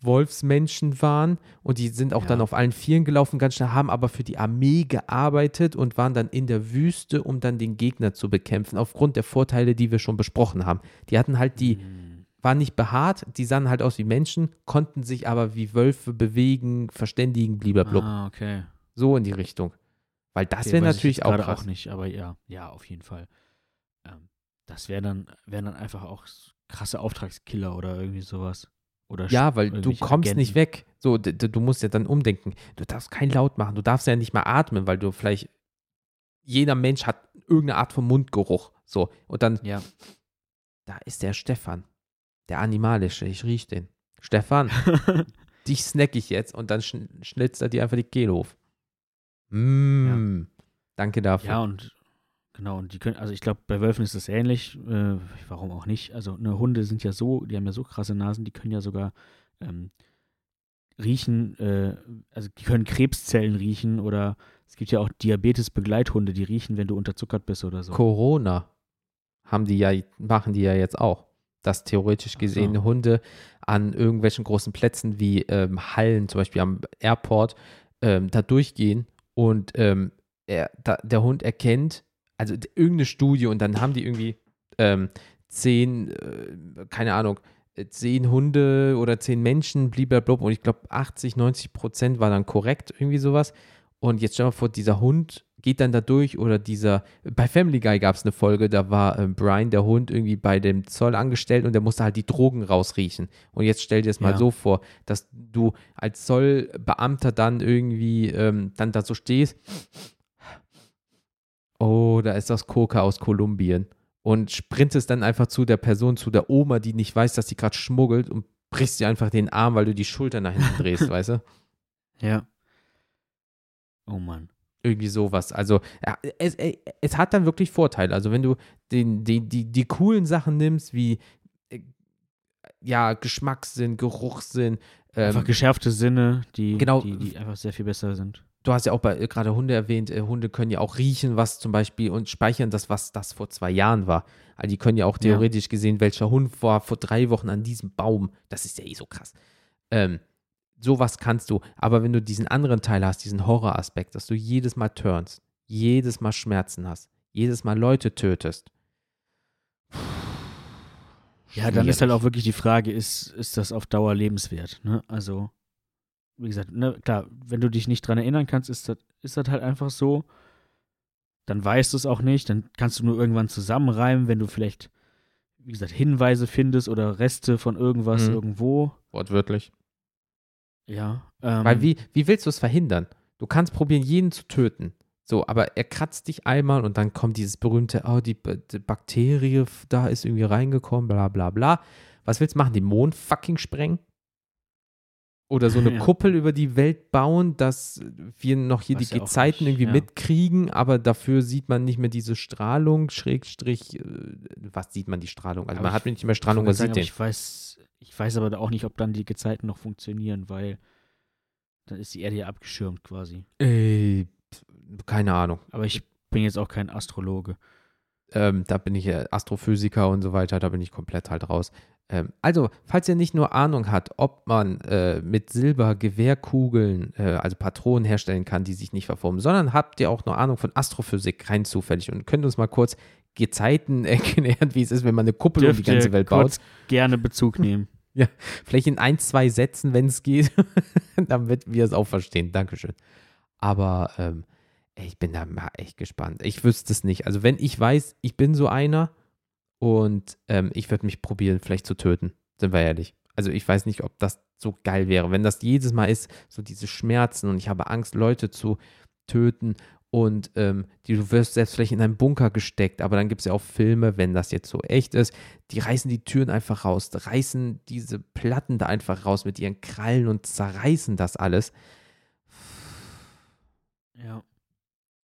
Wolfsmenschen waren und die sind auch Ja. dann auf allen Vieren gelaufen, ganz schnell, haben aber für die Armee gearbeitet und waren dann in der Wüste, um dann den Gegner zu bekämpfen, aufgrund der Vorteile, die wir schon besprochen haben. Die hatten halt die, Hm. waren nicht behaart, die sahen halt aus wie Menschen, konnten sich aber wie Wölfe bewegen, verständigen, blablabla. Ah, okay. So in die Richtung. Weil das Okay, wäre natürlich auch krass. auch nicht, aber ja, ja, auf jeden Fall. Ähm, das wären dann, wären dann einfach auch krasse Auftragskiller oder irgendwie sowas. Oder Ja, weil du kommst Agenten. nicht weg. So, du musst ja dann umdenken. Du darfst kein Laut machen. Du darfst ja nicht mal atmen, weil du vielleicht jeder Mensch hat irgendeine Art von Mundgeruch. So und dann Ja. da ist der Stefan, der animalische. Ich riech den. Stefan, (laughs) dich snack ich jetzt und dann schn schnitzt er dir einfach die Kehle auf. Mm, Danke dafür. ja, und genau, und die können, also ich glaube, bei Wölfen ist es ähnlich. Äh, warum auch nicht? Also, ne, Hunde sind ja so, die haben ja so krasse Nasen, die können ja sogar ähm, riechen, äh, also die können Krebszellen riechen oder es gibt ja auch Diabetes-Begleithunde, die riechen, wenn du unterzuckert bist oder so. Corona haben die ja, machen die ja jetzt auch. Dass theoretisch Ach so. gesehen Hunde an irgendwelchen großen Plätzen wie ähm, Hallen, zum Beispiel am Airport, ähm, da durchgehen und ähm, er, da, der Hund erkennt, also irgendeine Studie und dann haben die irgendwie ähm, zehn, äh, keine Ahnung, äh, zehn Hunde oder zehn Menschen, blablabla, und ich glaube 80, 90 Prozent war dann korrekt, irgendwie sowas. Und jetzt stell mal vor, dieser Hund geht dann da durch oder dieser, bei Family Guy gab es eine Folge, da war äh, Brian, der Hund, irgendwie bei dem Zoll angestellt und der musste halt die Drogen rausriechen. Und jetzt stell dir das mal Ja. so vor, dass du als Zollbeamter dann irgendwie ähm, dann da so stehst. Oh, da ist das Coca aus Kolumbien. Und sprintest dann einfach zu der Person, zu der Oma, die nicht weiß, dass sie gerade schmuggelt und brichst dir einfach den Arm, weil du die Schulter nach hinten drehst, (laughs) weißt du? Ja. Oh Mann. Irgendwie sowas. Also ja, es, es, es hat dann wirklich Vorteile. Also wenn du den, die, die, die coolen Sachen nimmst, wie äh, ja, Geschmackssinn, Geruchssinn, ähm, Einfach geschärfte Sinne, die, Genau. die, die einfach sehr viel besser sind. Du hast ja auch bei, äh, gerade Hunde erwähnt, äh, Hunde können ja auch riechen, was zum Beispiel und speichern das, was das vor zwei Jahren war. Also die können ja auch Ja. theoretisch gesehen, welcher Hund war vor drei Wochen an diesem Baum. Das ist ja eh so krass. Ähm, sowas kannst du. Aber wenn du diesen anderen Teil hast, diesen Horroraspekt, dass du jedes Mal turnst, jedes Mal Schmerzen hast, jedes Mal Leute tötest. Ja, dann ist halt auch wirklich die Frage, ist, ist das auf Dauer lebenswert? Ne? Also, wie gesagt, ne, klar, wenn du dich nicht dran erinnern kannst, ist das, ist das halt einfach so. Dann weißt du es auch nicht. Dann kannst du nur irgendwann zusammenreimen, wenn du vielleicht, wie gesagt, Hinweise findest oder Reste von irgendwas Mhm. irgendwo. Wortwörtlich. Ja. Ähm, Weil wie, wie willst du es verhindern? Du kannst probieren, jeden zu töten. So, aber er kratzt dich einmal und dann kommt dieses berühmte, oh, die, die Bakterie da ist irgendwie reingekommen, bla bla bla. Was willst du machen? Den Mond fucking sprengen? Oder so eine (laughs) Ja. Kuppel über die Welt bauen, dass wir noch hier Was die ja Gezeiten nicht, irgendwie ja. mitkriegen, aber dafür sieht man nicht mehr diese Strahlung, Schrägstrich, äh, was sieht man die Strahlung? Also Aber man hat nicht mehr Strahlung, sagen, sieht den. ich weiß, ich weiß aber auch nicht, ob dann die Gezeiten noch funktionieren, weil dann ist die Erde ja abgeschirmt quasi. Äh, keine Ahnung. Aber ich bin jetzt auch kein Astrologe. Ähm, da bin ich äh, Astrophysiker und so weiter, da bin ich komplett halt raus. Ähm, also, falls ihr nicht nur Ahnung hat, ob man äh, mit Silber Gewehrkugeln, äh, also Patronen herstellen kann, die sich nicht verformen, sondern habt ihr auch noch Ahnung von Astrophysik rein zufällig und könnt uns mal kurz Gezeiten (laughs) erklären, wie es ist, wenn man eine Kuppel um die ganze Welt baut. gerne Bezug nehmen. (laughs) Vielleicht in ein, zwei Sätzen, wenn es geht, (laughs) damit wir es auch verstehen. Dankeschön. Aber ähm, ich bin da mal echt gespannt. Ich wüsste es nicht. Also wenn ich weiß, ich bin so einer und ähm, ich würde mich probieren, vielleicht zu töten. Sind wir ehrlich. Also ich weiß nicht, ob das so geil wäre. Wenn das jedes Mal ist, so diese Schmerzen und ich habe Angst, Leute zu töten und ähm, die, du wirst selbst vielleicht in einen Bunker gesteckt, aber dann gibt es ja auch Filme, wenn das jetzt so echt ist, die reißen die Türen einfach raus, reißen diese Platten da einfach raus mit ihren Krallen und zerreißen das alles. Ja.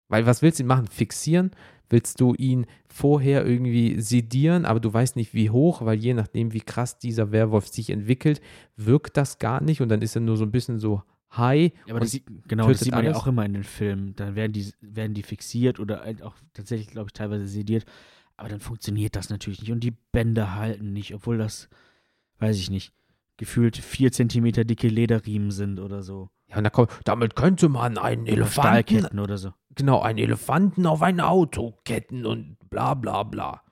Weil was willst du ihn machen? Fixieren? Willst du ihn vorher irgendwie sedieren, aber du weißt nicht wie hoch, weil je nachdem, wie krass dieser Werwolf sich entwickelt, wirkt das gar nicht und dann ist er nur so ein bisschen so high. Ja, aber das, sieht- genau, das sieht man ja alles? auch immer in den Filmen. Dann werden die, werden die fixiert oder halt auch tatsächlich, glaube ich, teilweise sediert. Aber dann funktioniert das natürlich nicht. Und die Bänder halten nicht, obwohl das, weiß ich nicht, gefühlt vier Zentimeter dicke Lederriemen sind oder so. ja, und da kommt, damit könnte man einen Elefanten, Stahlketten oder so. Genau, einen Elefanten auf ein Auto ketten und bla bla bla.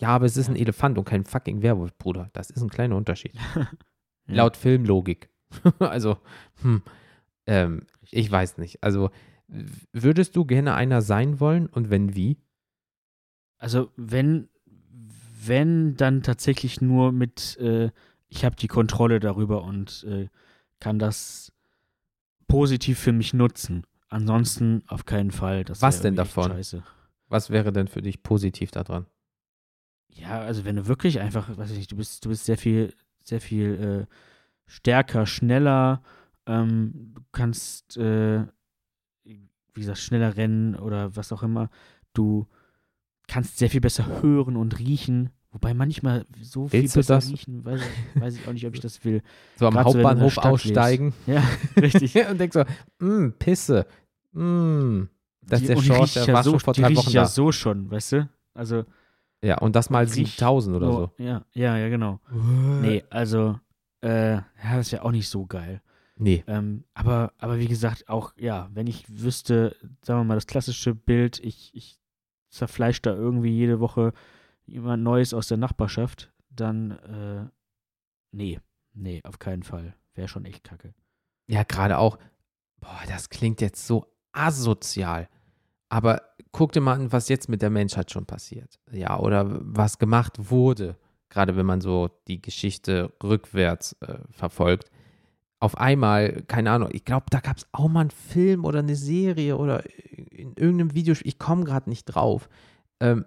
Ja, aber es ist ein Elefant und kein fucking Werwolf, Bruder. Das ist ein kleiner Unterschied. (laughs) Ja. Laut Filmlogik. (laughs) also, hm, ähm, ich weiß nicht. Also, würdest du gerne einer sein wollen und wenn wie? Also wenn, wenn dann tatsächlich nur mit, äh, ich habe die Kontrolle darüber und äh, kann das positiv für mich nutzen. Ansonsten auf keinen Fall. Das Was denn davon? Scheiße. Was wäre denn für dich positiv daran? Ja, also wenn du wirklich einfach, weiß ich nicht, du bist, du bist sehr viel, sehr viel äh, stärker, schneller, ähm, du kannst, äh, wie gesagt, schneller rennen oder was auch immer. Du kannst sehr viel besser hören und riechen. Wobei manchmal so viel Willst besser riechen, weiß ich, weiß ich auch nicht, ob ich das will. So am so, der Hauptbahnhof Stadt aussteigen Ja, (laughs) richtig. (laughs) und denkst so, mm, Pisse, mm. Das ist Die- der Schorsch, riech ich der ja war so, schon vor drei Wochen ja da. so schon, weißt du? Also, Ja, und das mal die riecht 7000 oder so. Ja, ja, ja, genau. Nee, also, äh, ja, das ist ja auch nicht so geil. Nee. Ähm, aber, aber wie gesagt, auch, ja, wenn ich wüsste, sagen wir mal, das klassische Bild, ich, ich zerfleisch da irgendwie jede Woche jemand Neues aus der Nachbarschaft, dann, äh, nee, nee, auf keinen Fall. Wäre schon echt kacke. Ja, gerade auch, boah, das klingt jetzt so asozial. Aber guck dir mal an, was jetzt mit der Menschheit schon passiert. Ja, oder was gemacht wurde, gerade wenn man so die Geschichte rückwärts äh, verfolgt. Auf einmal, keine Ahnung, ich glaube, da gab es auch mal einen Film oder eine Serie oder in irgendeinem Video, ich komme gerade nicht drauf. Ähm,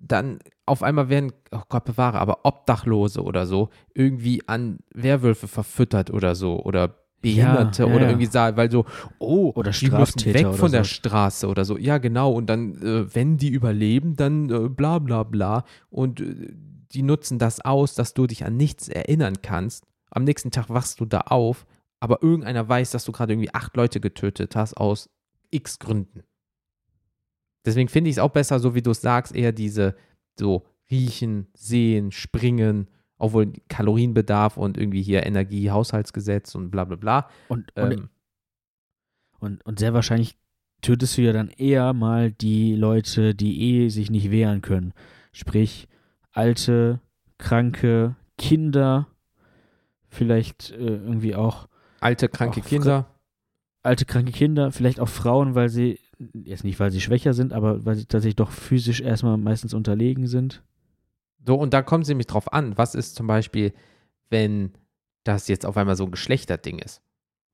dann auf einmal werden, oh Gott bewahre, aber Obdachlose oder so irgendwie an Werwölfe verfüttert oder so oder Behinderte Ja, ja, oder irgendwie sagen, weil so, oh, Oder die müssen weg von der so. Straße oder so. Ja, genau. Und dann, äh, wenn die überleben, dann äh, bla bla bla. Und äh, die nutzen das aus, dass du dich an nichts erinnern kannst. Am nächsten Tag wachst du da auf, aber irgendeiner weiß, dass du gerade irgendwie acht Leute getötet hast aus x Gründen. Deswegen finde ich es auch besser, so wie du es sagst, eher diese so riechen, sehen, springen, obwohl Kalorienbedarf und irgendwie hier Energie, Haushaltsgesetz und bla bla bla. Und, und, Ähm, und, und sehr wahrscheinlich tötest du ja dann eher mal die Leute, die eh sich nicht wehren können. Sprich, alte, kranke, Kinder, vielleicht äh, irgendwie auch alte, kranke Auch Kinder. alte, kranke Kinder, vielleicht auch Frauen, weil sie, jetzt nicht, weil sie schwächer sind, aber weil sie tatsächlich doch physisch erstmal meistens unterlegen sind. So, und da kommt es nämlich drauf an, was ist zum Beispiel, wenn das jetzt auf einmal so ein Geschlechterding ist.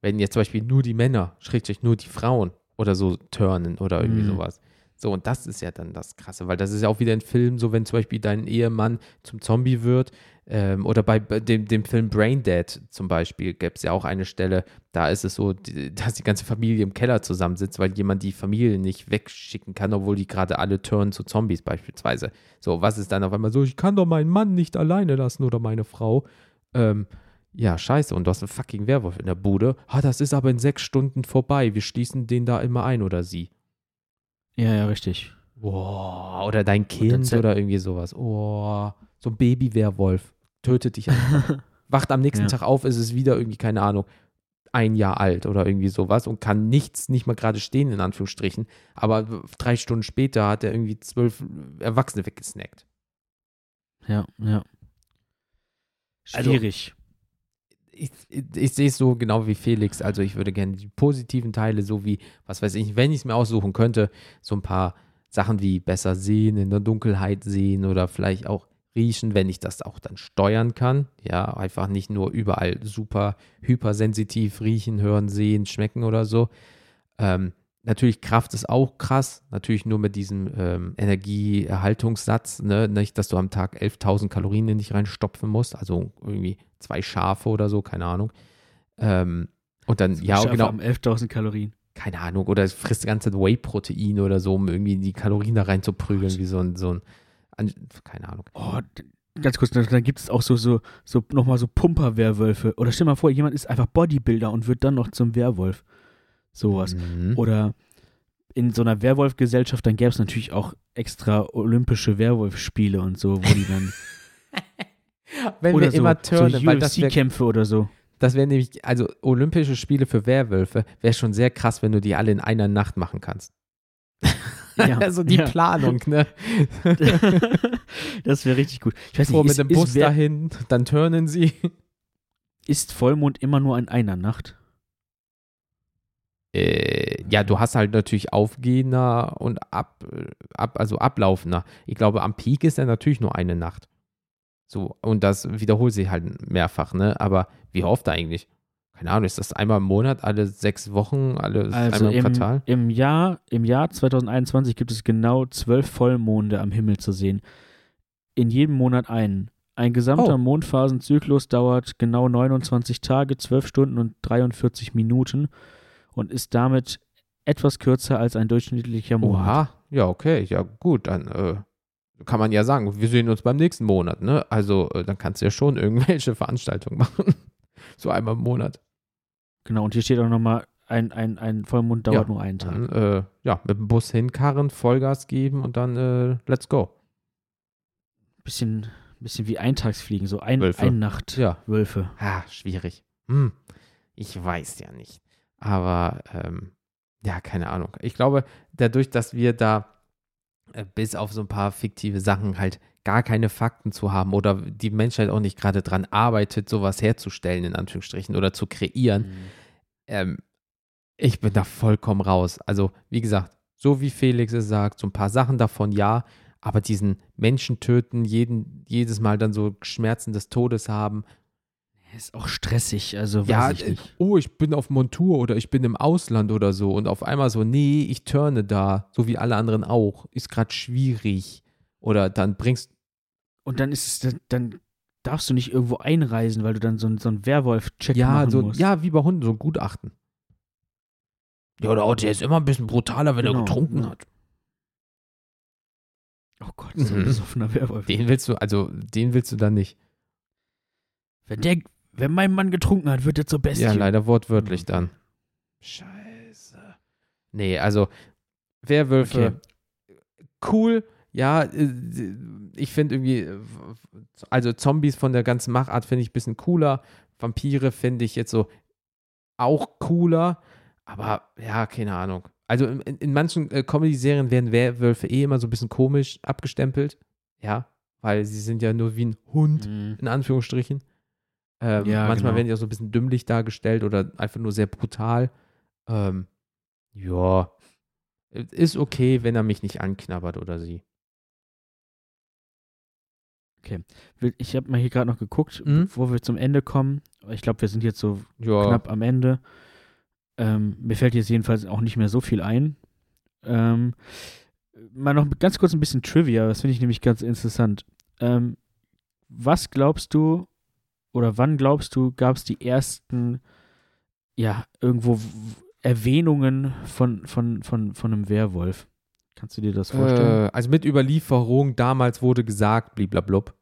Wenn jetzt zum Beispiel nur die Männer, schrägstrich nur die Frauen oder so turnen oder irgendwie Mhm. sowas. So, und das ist ja dann das Krasse, weil das ist ja auch wieder ein Film, so wenn zum Beispiel dein Ehemann zum Zombie wird, ähm, oder bei dem, dem Film Braindead zum Beispiel gäbe es ja auch eine Stelle, da ist es so, (laughs) dass die ganze Familie im Keller zusammensitzt, weil jemand die Familie nicht wegschicken kann, obwohl die gerade alle turnen zu Zombies beispielsweise. So, was ist dann auf einmal so, ich kann doch meinen Mann nicht alleine lassen oder meine Frau. Ähm, ja, scheiße, und du hast einen fucking Werwolf in der Bude. Ah, das ist aber in sechs Stunden vorbei. Wir schließen den da immer ein oder sie. Ja, ja, richtig. Boah, oder dein Kind oder irgendwie sowas. Oh, so ein Baby-Werwolf. Tötet dich einfach. (laughs) Wacht am nächsten Ja. Tag auf, ist es wieder irgendwie, keine Ahnung, ein Jahr alt oder irgendwie sowas und kann nichts, nicht mal gerade stehen, in Anführungsstrichen. Aber drei Stunden später hat er irgendwie zwölf Erwachsene weggesnackt. Ja, ja. Also- Ich, ich sehe es so genau wie Felix. Also ich würde gerne die positiven Teile, so wie, was weiß ich, wenn ich es mir aussuchen könnte, so ein paar Sachen wie besser sehen, in der Dunkelheit sehen oder vielleicht auch riechen, wenn ich das auch dann steuern kann. Ja, einfach nicht nur überall super hypersensitiv riechen, hören, sehen, schmecken oder so. Ähm, natürlich Kraft ist auch krass. Natürlich nur mit diesem ähm, Energieerhaltungssatz. Ne? Nicht, dass du am Tag 11.000 Kalorien in dich reinstopfen musst. Also irgendwie zwei Schafe oder so, keine Ahnung. Ähm, und dann, ja, Schafe genau, haben 11.000 Kalorien. keine Ahnung. Oder es frisst die ganze Whey-Protein oder so, um irgendwie die Kalorien da reinzuprügeln, wie so ein, so ein, keine Ahnung. Oh, ganz kurz, dann, dann gibt es auch so, so, so nochmal so Pumper-Werwölfe. Oder stell mal vor, jemand ist einfach Bodybuilder und wird dann noch zum Werwolf. Sowas. Mhm. Oder in so einer Werwolf-Gesellschaft, dann gäbe es natürlich auch extra olympische Werwolf-Spiele und so, wo die dann. (laughs) Wenn oder wir so, immer turnen, so UFC-Kämpfe oder so. Das wäre nämlich, also Olympische Spiele für Werwölfe wäre schon sehr krass, wenn du die alle in einer Nacht machen kannst. (laughs) Ja, (laughs) also die ja. Planung, ne? das wäre richtig gut. Ich weiß Vor nicht, mit ist, dem Bus dahin, dann turnen sie. ist Vollmond immer nur in einer Nacht? Äh, ja, du hast halt natürlich aufgehender und ab, ab, also ablaufender. Ich glaube, am Peak ist er natürlich nur eine Nacht. So, und das wiederholt sich halt mehrfach, ne? Aber wie oft eigentlich? Keine Ahnung, ist das einmal im Monat, alle sechs Wochen, alle Also einmal im, im, Quartal? im, Jahr, im Jahr 2021 gibt es genau zwölf Vollmonde am Himmel zu sehen. In jedem Monat einen. Ein gesamter Oh. Mondphasenzyklus dauert genau 29 Tage, 12 Stunden und 43 Minuten und ist damit etwas kürzer als ein durchschnittlicher Monat. Oha, ja, okay, ja gut, dann äh, kann man ja sagen, wir sehen uns beim nächsten Monat, ne? Also äh, dann kannst du ja schon (laughs) irgendwelche Veranstaltungen machen. (laughs) so einmal im Monat. Genau, und hier steht auch nochmal, ein, ein, ein Vollmond dauert Ja, nur einen Tag. Dann, äh, ja, mit dem Bus hinkarren, Vollgas geben und dann äh, let's go. Bisschen, bisschen wie Eintagsfliegen, so ein, Wölfe. ein Nacht Ja. Wölfe. Ah, schwierig. Hm. Ich weiß ja nicht. Aber ähm, ja, keine Ahnung. Ich glaube, dadurch, dass wir da äh, bis auf so ein paar fiktive Sachen halt gar keine Fakten zu haben oder die Menschheit auch nicht gerade dran arbeitet, sowas herzustellen, in Anführungsstrichen, oder zu kreieren, Mhm. ähm, ich bin da vollkommen raus. Also, wie gesagt, so wie Felix es sagt, so ein paar Sachen davon ja, aber diesen Menschen töten, jeden, jedes Mal dann so Schmerzen des Todes haben. Ist auch stressig, also weiß Ja, ich äh, nicht. oh, ich bin auf Montur oder ich bin im Ausland oder so und auf einmal so, nee, ich turne da, so wie alle anderen auch. Ist gerade schwierig. Oder dann bringst Und dann ist es, dann, darfst du nicht irgendwo einreisen, weil du dann so, ein- so einen Werwolf-Check ja, machen so, musst. ja, wie bei Hunden, so ein Gutachten. Ja, der ist immer ein bisschen brutaler, wenn Genau, er getrunken hat. Oh Gott, so ein Mhm. (laughs) besoffener Werwolf. Den willst du, also den willst du dann nicht. Wenn, der, wenn mein Mann getrunken hat, wird er zur Bestie. Ja, leider wortwörtlich Mhm. dann. Scheiße. Nee, also Werwölfe, cool. Ja, äh, ich finde irgendwie, äh, also Zombies von der ganzen Machart finde ich ein bisschen cooler. Vampire finde ich jetzt so auch cooler. Aber ja, keine Ahnung. Also in, in manchen äh, Comedy-Serien werden Werwölfe eh immer so ein bisschen komisch abgestempelt. Ja, weil sie sind ja nur wie ein Hund Mhm. in Anführungsstrichen. Ähm, Ja, manchmal genau. werden die auch so ein bisschen dümmlich dargestellt oder einfach nur sehr brutal. Ähm, ja, ist okay, wenn er mich nicht anknabbert oder sie. Will- Ich habe mal hier gerade noch geguckt, Mhm. bevor wir zum Ende kommen. Ich glaube, wir sind jetzt so Ja, knapp am Ende. Ähm, mir fällt jetzt jedenfalls auch nicht mehr so viel ein. Ähm, mal noch ganz kurz ein bisschen Trivia, das finde ich nämlich ganz interessant. Ähm, was glaubst du oder wann glaubst du, gab es die ersten, ja, irgendwo Erwähnungen von, von, von, von einem Werwolf? Kannst du dir das vorstellen? äh, also mit Überlieferung, damals wurde gesagt, bliblablub.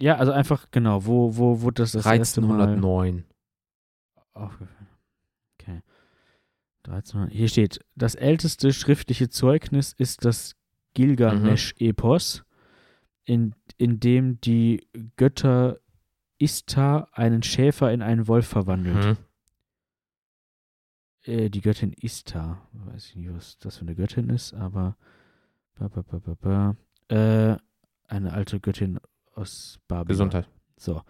ja, also einfach, genau, wo, wo wurde das das erste Mal 1309. aufgefallen? Okay. 1300. Hier steht, das älteste schriftliche Zeugnis ist das Gilgamesch-Epos, in, in dem die Götter Istar einen Schäfer in einen Wolf verwandelt. Mhm. Äh, die Göttin Istar. Weiß ich nicht, was das für eine Göttin ist, aber ba, ba, ba, ba, ba. Äh, eine alte Göttin aus Babylon. Gesundheit. So.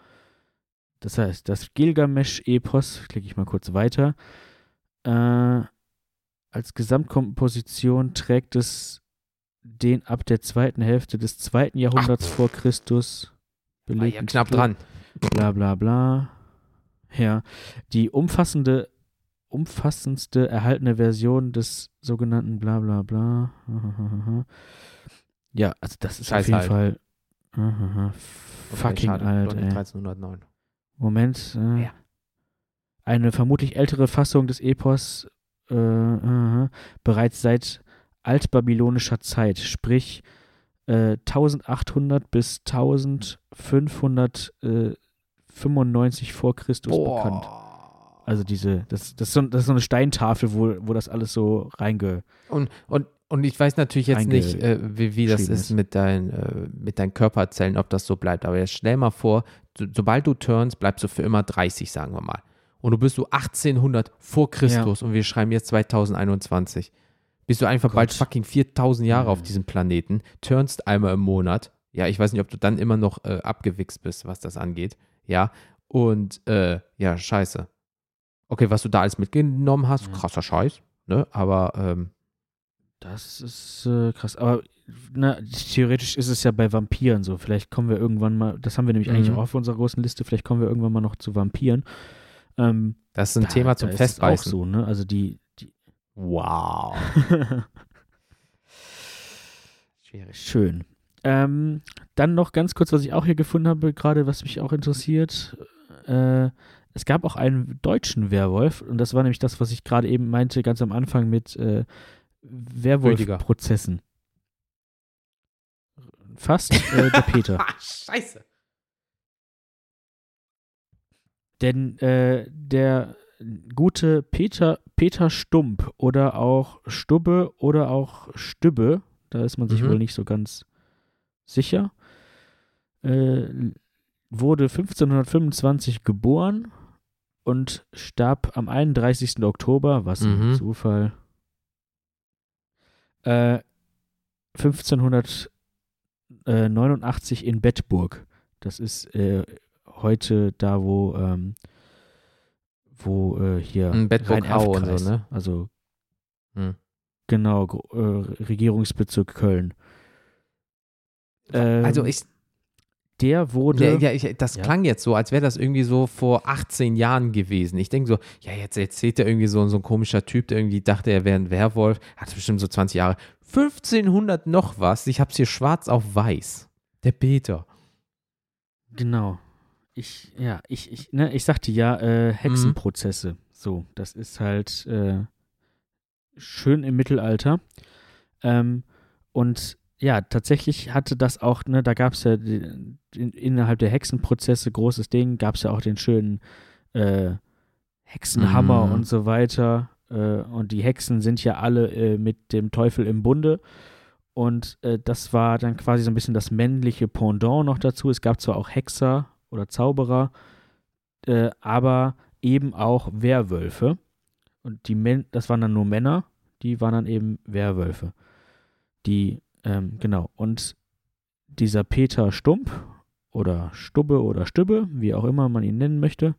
Das heißt, das Gilgamesch-Epos, klicke ich mal kurz weiter, äh, als Gesamtkomposition trägt es den ab der zweiten Hälfte des zweiten Jahrhunderts vor Christus Ah, belegten ja, knapp Titel. dran. Bla bla bla. Ja. Die umfassende, umfassendste erhaltene Version des sogenannten bla bla bla. (laughs) Ja, also das ist auf Scheiße jeden alt. Fall aha, Okay, fucking schade, alt, ey. 1309. Moment. Äh, Ja. Eine vermutlich ältere Fassung des Epos äh, aha, bereits seit altbabylonischer Zeit, sprich äh, 1800 bis 1595 vor Christus bekannt. Also diese, das, das, ist so, das ist so eine Steintafel, wo, wo das alles so reinge... Und, und, und ich weiß natürlich jetzt nicht, äh, wie, wie das ist mit, dein, äh, mit deinen Körperzellen, ob das so bleibt. Aber jetzt stell mal vor, so, sobald du turnst, bleibst du für immer 30, sagen wir mal. Und du bist so 1800 vor Christus und wir schreiben jetzt 2021. Bist du einfach bald Gott. fucking 4000 Jahre auf diesem Planeten, turnst einmal im Monat. Ja, ich weiß nicht, ob du dann immer noch äh, abgewichst bist, was das angeht. Ja, und äh, ja, scheiße. Okay, was du da alles mitgenommen hast, krasser Scheiß, ne? Aber ähm, Das ist äh, krass. Aber na, theoretisch ist es ja bei Vampiren so. Vielleicht kommen wir irgendwann mal, das haben wir nämlich eigentlich Mhm. auch auf unserer großen Liste, vielleicht kommen wir irgendwann mal noch zu Vampiren. Ähm, Das ist ein da- Thema zum da ist es auch Festbeißen. so, ne? Also die Wow. (laughs) Schwierig. Schön. Ähm, dann noch ganz kurz, was ich auch hier gefunden habe, gerade was mich auch interessiert. Äh, es gab auch einen deutschen Werwolf und das war nämlich das, was ich gerade eben meinte, ganz am Anfang mit äh, Werwolf-Prozessen. Fast äh, der Peter. (laughs) Scheiße. Denn äh, der gute Peter, Peter Stump oder auch Stubbe oder auch Stübbe, da ist man sich Mhm. wohl nicht so ganz sicher, äh, wurde 1525 geboren und starb am 31. Oktober, was ein Mhm. Zufall, äh, 1589 in Bedburg. Das ist äh, heute da, wo, ähm, wo äh, hier In Bedburg-Hau und so, ne? Also Hm. genau, äh, Regierungsbezirk Köln. Ähm, Also ich, der wurde, ja, ja, ich, das Ja. klang jetzt so, als wäre das irgendwie so vor 18 Jahren gewesen. Ich denke so, ja, jetzt erzählt er irgendwie so, so ein komischer Typ, der irgendwie dachte, er wäre ein Werwolf. Hat bestimmt so 20 Jahre. 1500 noch was. Ich hab's hier schwarz auf weiß. Der Peter. Genau. Ich, ja, ich, ich, ne, ich sagte ja, äh, Hexenprozesse. So, das ist halt äh, schön im Mittelalter. Ähm, und ja, tatsächlich hatte das auch, ne, da gab es ja die, in, innerhalb der Hexenprozesse, großes Ding, gab es ja auch den schönen äh, Hexenhammer Mhm. und so weiter. Äh, und die Hexen sind ja alle äh, mit dem Teufel im Bunde. Und äh, das war dann quasi so ein bisschen das männliche Pendant noch dazu. Es gab zwar auch Hexer oder Zauberer, äh, aber eben auch Werwölfe. Und die Män das waren dann nur Männer, die waren dann eben Werwölfe. Die, ähm, genau. Und dieser Peter Stump oder Stubbe oder Stübbe, wie auch immer man ihn nennen möchte,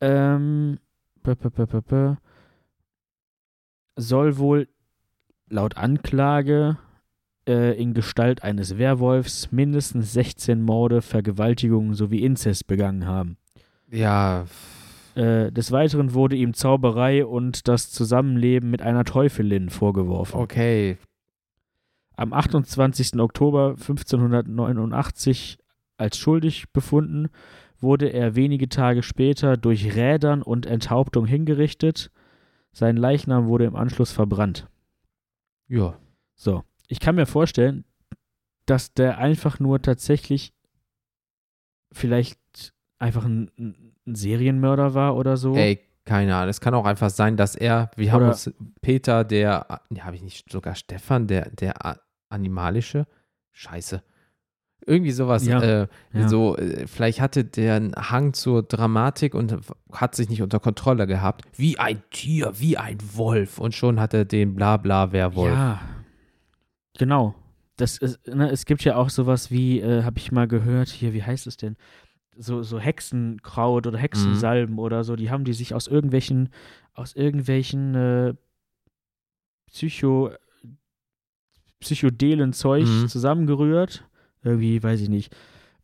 ähm, bä, bä, bä, soll wohl laut Anklage äh, in Gestalt eines Werwolfs mindestens 16 Morde, Vergewaltigungen sowie Inzest begangen haben. Ja, Äh, des Weiteren wurde ihm Zauberei und das Zusammenleben mit einer Teufelin vorgeworfen. okay. Am 28. Oktober 1589 als schuldig befunden, wurde er wenige Tage später durch Rädern und Enthauptung hingerichtet. Sein Leichnam wurde im Anschluss verbrannt. Ja. So, ich kann mir vorstellen, dass der einfach nur tatsächlich vielleicht einfach ein, ein Serienmörder war oder so. Ey, keine Ahnung. Es kann auch einfach sein, dass er, wir haben uns Peter, der, ja, habe ich nicht sogar Stefan, der, der animalische, scheiße. Irgendwie sowas, Ja, äh, ja. so, äh, vielleicht hatte der einen Hang zur Dramatik und hat sich nicht unter Kontrolle gehabt. Wie ein Tier, wie ein Wolf. Und schon hat er den Blabla-Werwolf. Ja, genau. Das ist, ne, es gibt ja auch sowas wie, äh, habe ich mal gehört, hier, wie heißt es denn? So, so Hexenkraut oder Hexensalben oder so, die haben die sich aus irgendwelchen, aus irgendwelchen äh, Psycho, psychodelen Zeug Mhm. zusammengerührt. Irgendwie, weiß ich nicht,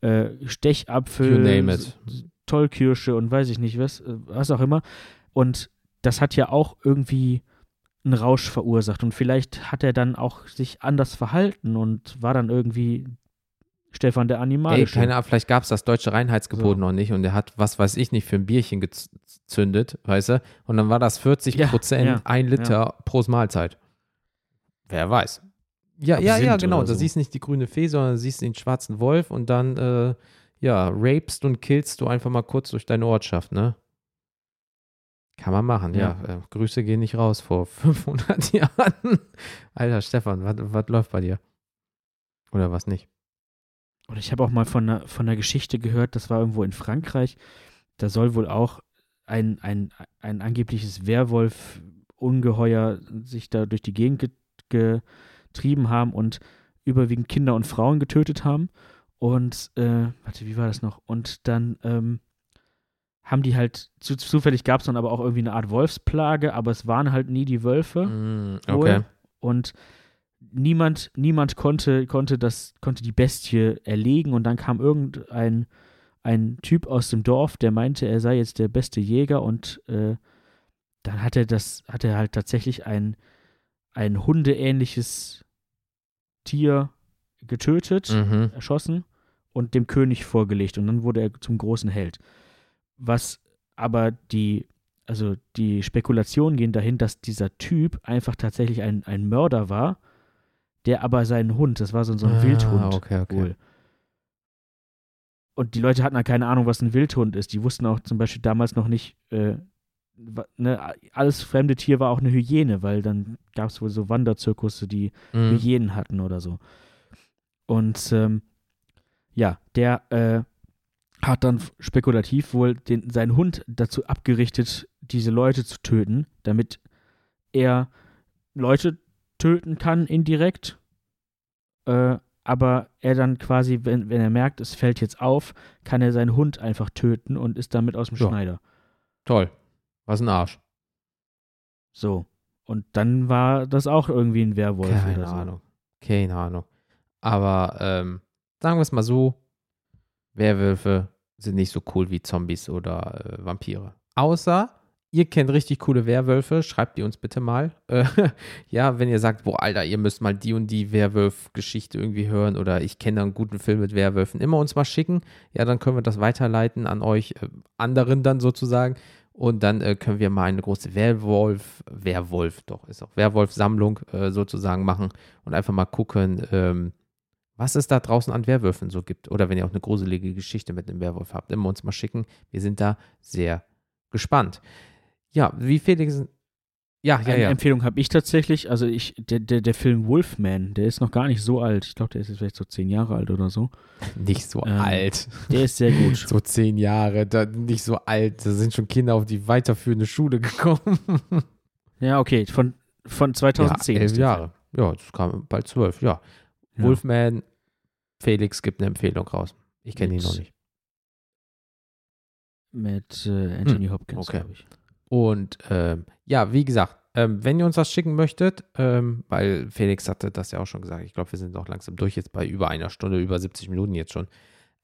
äh, Stechapfel, You name it. Tollkirsche und weiß ich nicht was, äh, was auch immer. Und das hat ja auch irgendwie einen Rausch verursacht. Und vielleicht hat er dann auch sich anders verhalten und war dann irgendwie Stefan der Ey, Animalische. keine Ahnung, vielleicht gab es das deutsche Reinheitsgebot So. noch nicht und er hat, was weiß ich nicht, für ein Bierchen gezündet, weißt du? Und dann war das 40 Ja, Prozent, ja, ein Liter pro Mahlzeit. Wer weiß. Ja, ja, ja, genau. oder Da so. siehst nicht die grüne Fee, sondern siehst den schwarzen Wolf und dann, äh, ja, rapest und killst du einfach mal kurz durch deine Ortschaft, ne? Kann man machen, ja. Äh, Grüße gehen nicht raus vor (laughs) 500 Jahren. Alter, Stefan, was läuft bei dir? Oder was nicht? Und ich habe auch mal von einer, von einer Geschichte gehört, das war irgendwo in Frankreich. Da soll wohl auch ein, ein, ein angebliches Werwolf-Ungeheuer sich da durch die Gegend ge getrieben haben und überwiegend Kinder und Frauen getötet haben. Und, äh, warte, wie war das noch? Und dann ähm, haben die halt, zu, zufällig gab es dann aber auch irgendwie eine Art Wolfsplage, aber es waren halt nie die Wölfe. Mm, okay. Und niemand, niemand konnte, konnte, das, konnte die Bestie erlegen und dann kam irgendein ein Typ aus dem Dorf, der meinte, er sei jetzt der beste Jäger und äh, dann hat er das, hat er halt tatsächlich ein, ein hundeähnliches Tier getötet, Mhm. erschossen und dem König vorgelegt und dann wurde er zum großen Held. Was aber die, also die Spekulationen gehen dahin, dass dieser Typ einfach tatsächlich ein, ein Mörder war, der aber seinen Hund, das war so, so ein Ah, Wildhund okay, okay. wohl. Und die Leute hatten ja keine Ahnung, was ein Wildhund ist. Die wussten auch zum Beispiel damals noch nicht, äh, ne, alles fremde Tier war auch eine Hyäne, weil dann gab es wohl so Wanderzirkusse, die Mhm. Hyänen hatten oder so. Und ähm, ja, der äh, hat dann spekulativ wohl den, seinen Hund dazu abgerichtet, diese Leute zu töten, damit er Leute töten kann indirekt. Äh, aber er dann quasi, wenn, wenn er merkt, es fällt jetzt auf, kann er seinen Hund einfach töten und ist damit aus dem Ja. Schneider. Toll. Was ein Arsch. So. Und dann war das auch irgendwie ein Werwolf Keine oder so. Ahnung. Keine Ahnung. Aber ähm, sagen wir es mal so: Werwölfe sind nicht so cool wie Zombies oder äh, Vampire. Außer ihr kennt richtig coole Werwölfe, schreibt die uns bitte mal. Äh, (laughs) ja, wenn ihr sagt, boah, Alter, ihr müsst mal die und die Werwolf-Geschichte irgendwie hören oder ich kenne einen guten Film mit Werwölfen, immer uns mal schicken. Ja, dann können wir das weiterleiten an euch äh, anderen dann sozusagen. Und dann äh, können wir mal eine große Werwolf, Werwolf, doch, ist auch Werwolf-Sammlung äh, sozusagen machen und einfach mal gucken, ähm, was es da draußen an Werwölfen so gibt. Oder wenn ihr auch eine gruselige Geschichte mit einem Werwolf habt, immer uns mal schicken. Wir sind da sehr gespannt. Ja, wie Felix. Ja, ja, Eine ja. Empfehlung habe ich tatsächlich, also ich, der, der, der Film Wolfman, der ist noch gar nicht so alt. Ich glaube, der ist jetzt vielleicht so zehn Jahre alt oder so. (laughs) Nicht so Ähm, alt. Der ist sehr gut. (laughs) So zehn Jahre, da, nicht so alt. Da sind schon Kinder auf die weiterführende Schule (laughs) gekommen. Ja, okay, von, von 2010. Ja, elf Jahre. Ja, das kam bald zwölf, ja. Ja. Wolfman, Felix gibt eine Empfehlung raus. Ich kenne ihn noch nicht. Mit äh, Anthony Hopkins, Hm, okay. glaube ich. Und ähm, ja, wie gesagt, ähm, wenn ihr uns was schicken möchtet, ähm, weil Felix hatte das ja auch schon gesagt, ich glaube, wir sind auch langsam durch jetzt bei über einer Stunde, über 70 Minuten jetzt schon.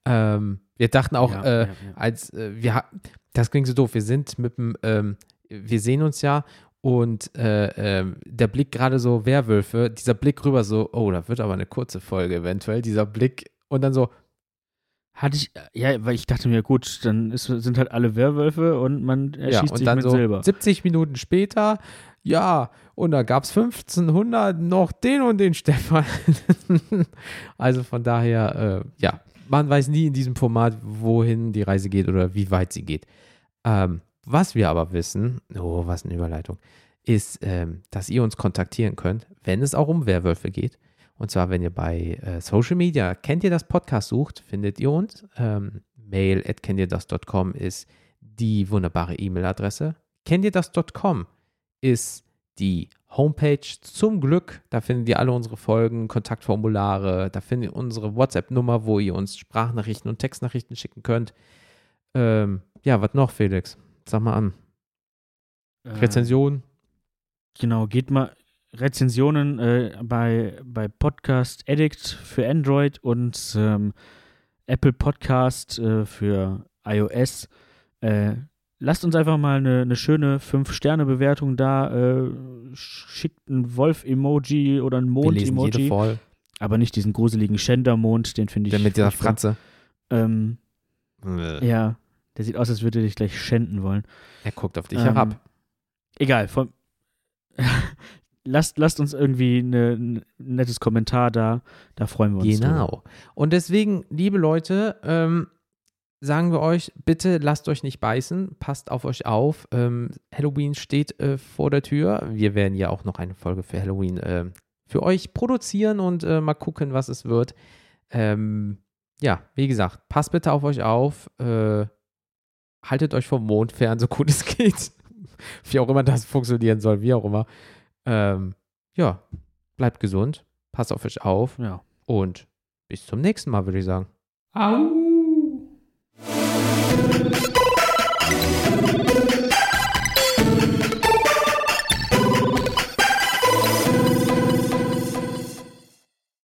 Ähm, wir dachten auch, ja, äh, ja, ja. als äh, wir, das klingt so doof, wir sind mit dem, ähm, wir sehen uns ja und äh, ähm, der Blick gerade so Werwölfe, dieser Blick rüber so, oh, da wird aber eine kurze Folge eventuell, dieser Blick und dann so, Hatte ich, ja, weil ich dachte mir, gut, dann ist, sind halt alle Werwölfe und man ja, erschießt und sich dann mit so Silber. 70 Minuten später, ja, und da gab es 1500 noch den und den Stefan. (laughs) also von daher, äh, ja, man weiß nie in diesem Format, wohin die Reise geht oder wie weit sie geht. Ähm, was wir aber wissen, oh, was eine Überleitung, ist, ähm, dass ihr uns kontaktieren könnt, wenn es auch um Werwölfe geht. Und zwar, wenn ihr bei äh, Social Media, kennt ihr das Podcast sucht, findet ihr uns. Ähm, mail at kennt ihr das.com ist die wunderbare E-Mail-Adresse. Kennt ihr das.com ist die Homepage zum Glück. Da findet ihr alle unsere Folgen, Kontaktformulare, da findet ihr unsere WhatsApp-Nummer, wo ihr uns Sprachnachrichten und Textnachrichten schicken könnt. Ähm, ja, was noch, Felix? Sag mal an. Äh, Rezension. Genau, geht mal Rezensionen äh, bei, bei Podcast Addict für Android und ähm, Apple Podcast äh, für iOS. Äh, lasst uns einfach mal eine, eine schöne 5-Sterne-Bewertung da. Äh, schickt ein Wolf-Emoji oder ein Wir lesen jede Mond-Emoji. voll. Aber nicht diesen gruseligen Schändermond, den finde ich. Der mit dieser. Fratze. Ähm, Äh, ja, der sieht aus, als würde er dich gleich schänden wollen. Er guckt auf dich Ähm, herab. Egal, von, (laughs) lasst, lasst uns irgendwie ne- ein nettes Kommentar da, da freuen wir uns. drüber. Genau. Und deswegen, liebe Leute, ähm, sagen wir euch, bitte lasst euch nicht beißen, passt auf euch auf. Ähm, Halloween steht äh, vor der Tür. Wir werden ja auch noch eine Folge für Halloween äh, für euch produzieren und äh, mal gucken, was es wird. Ähm, ja, wie gesagt, passt bitte auf euch auf. Äh, haltet euch vom Mond fern, so gut es geht. (laughs) wie auch immer das funktionieren soll, wie auch immer. Ähm, ja, bleibt gesund, passt auf euch auf. Ja. Und bis zum nächsten Mal, würde ich sagen. Au!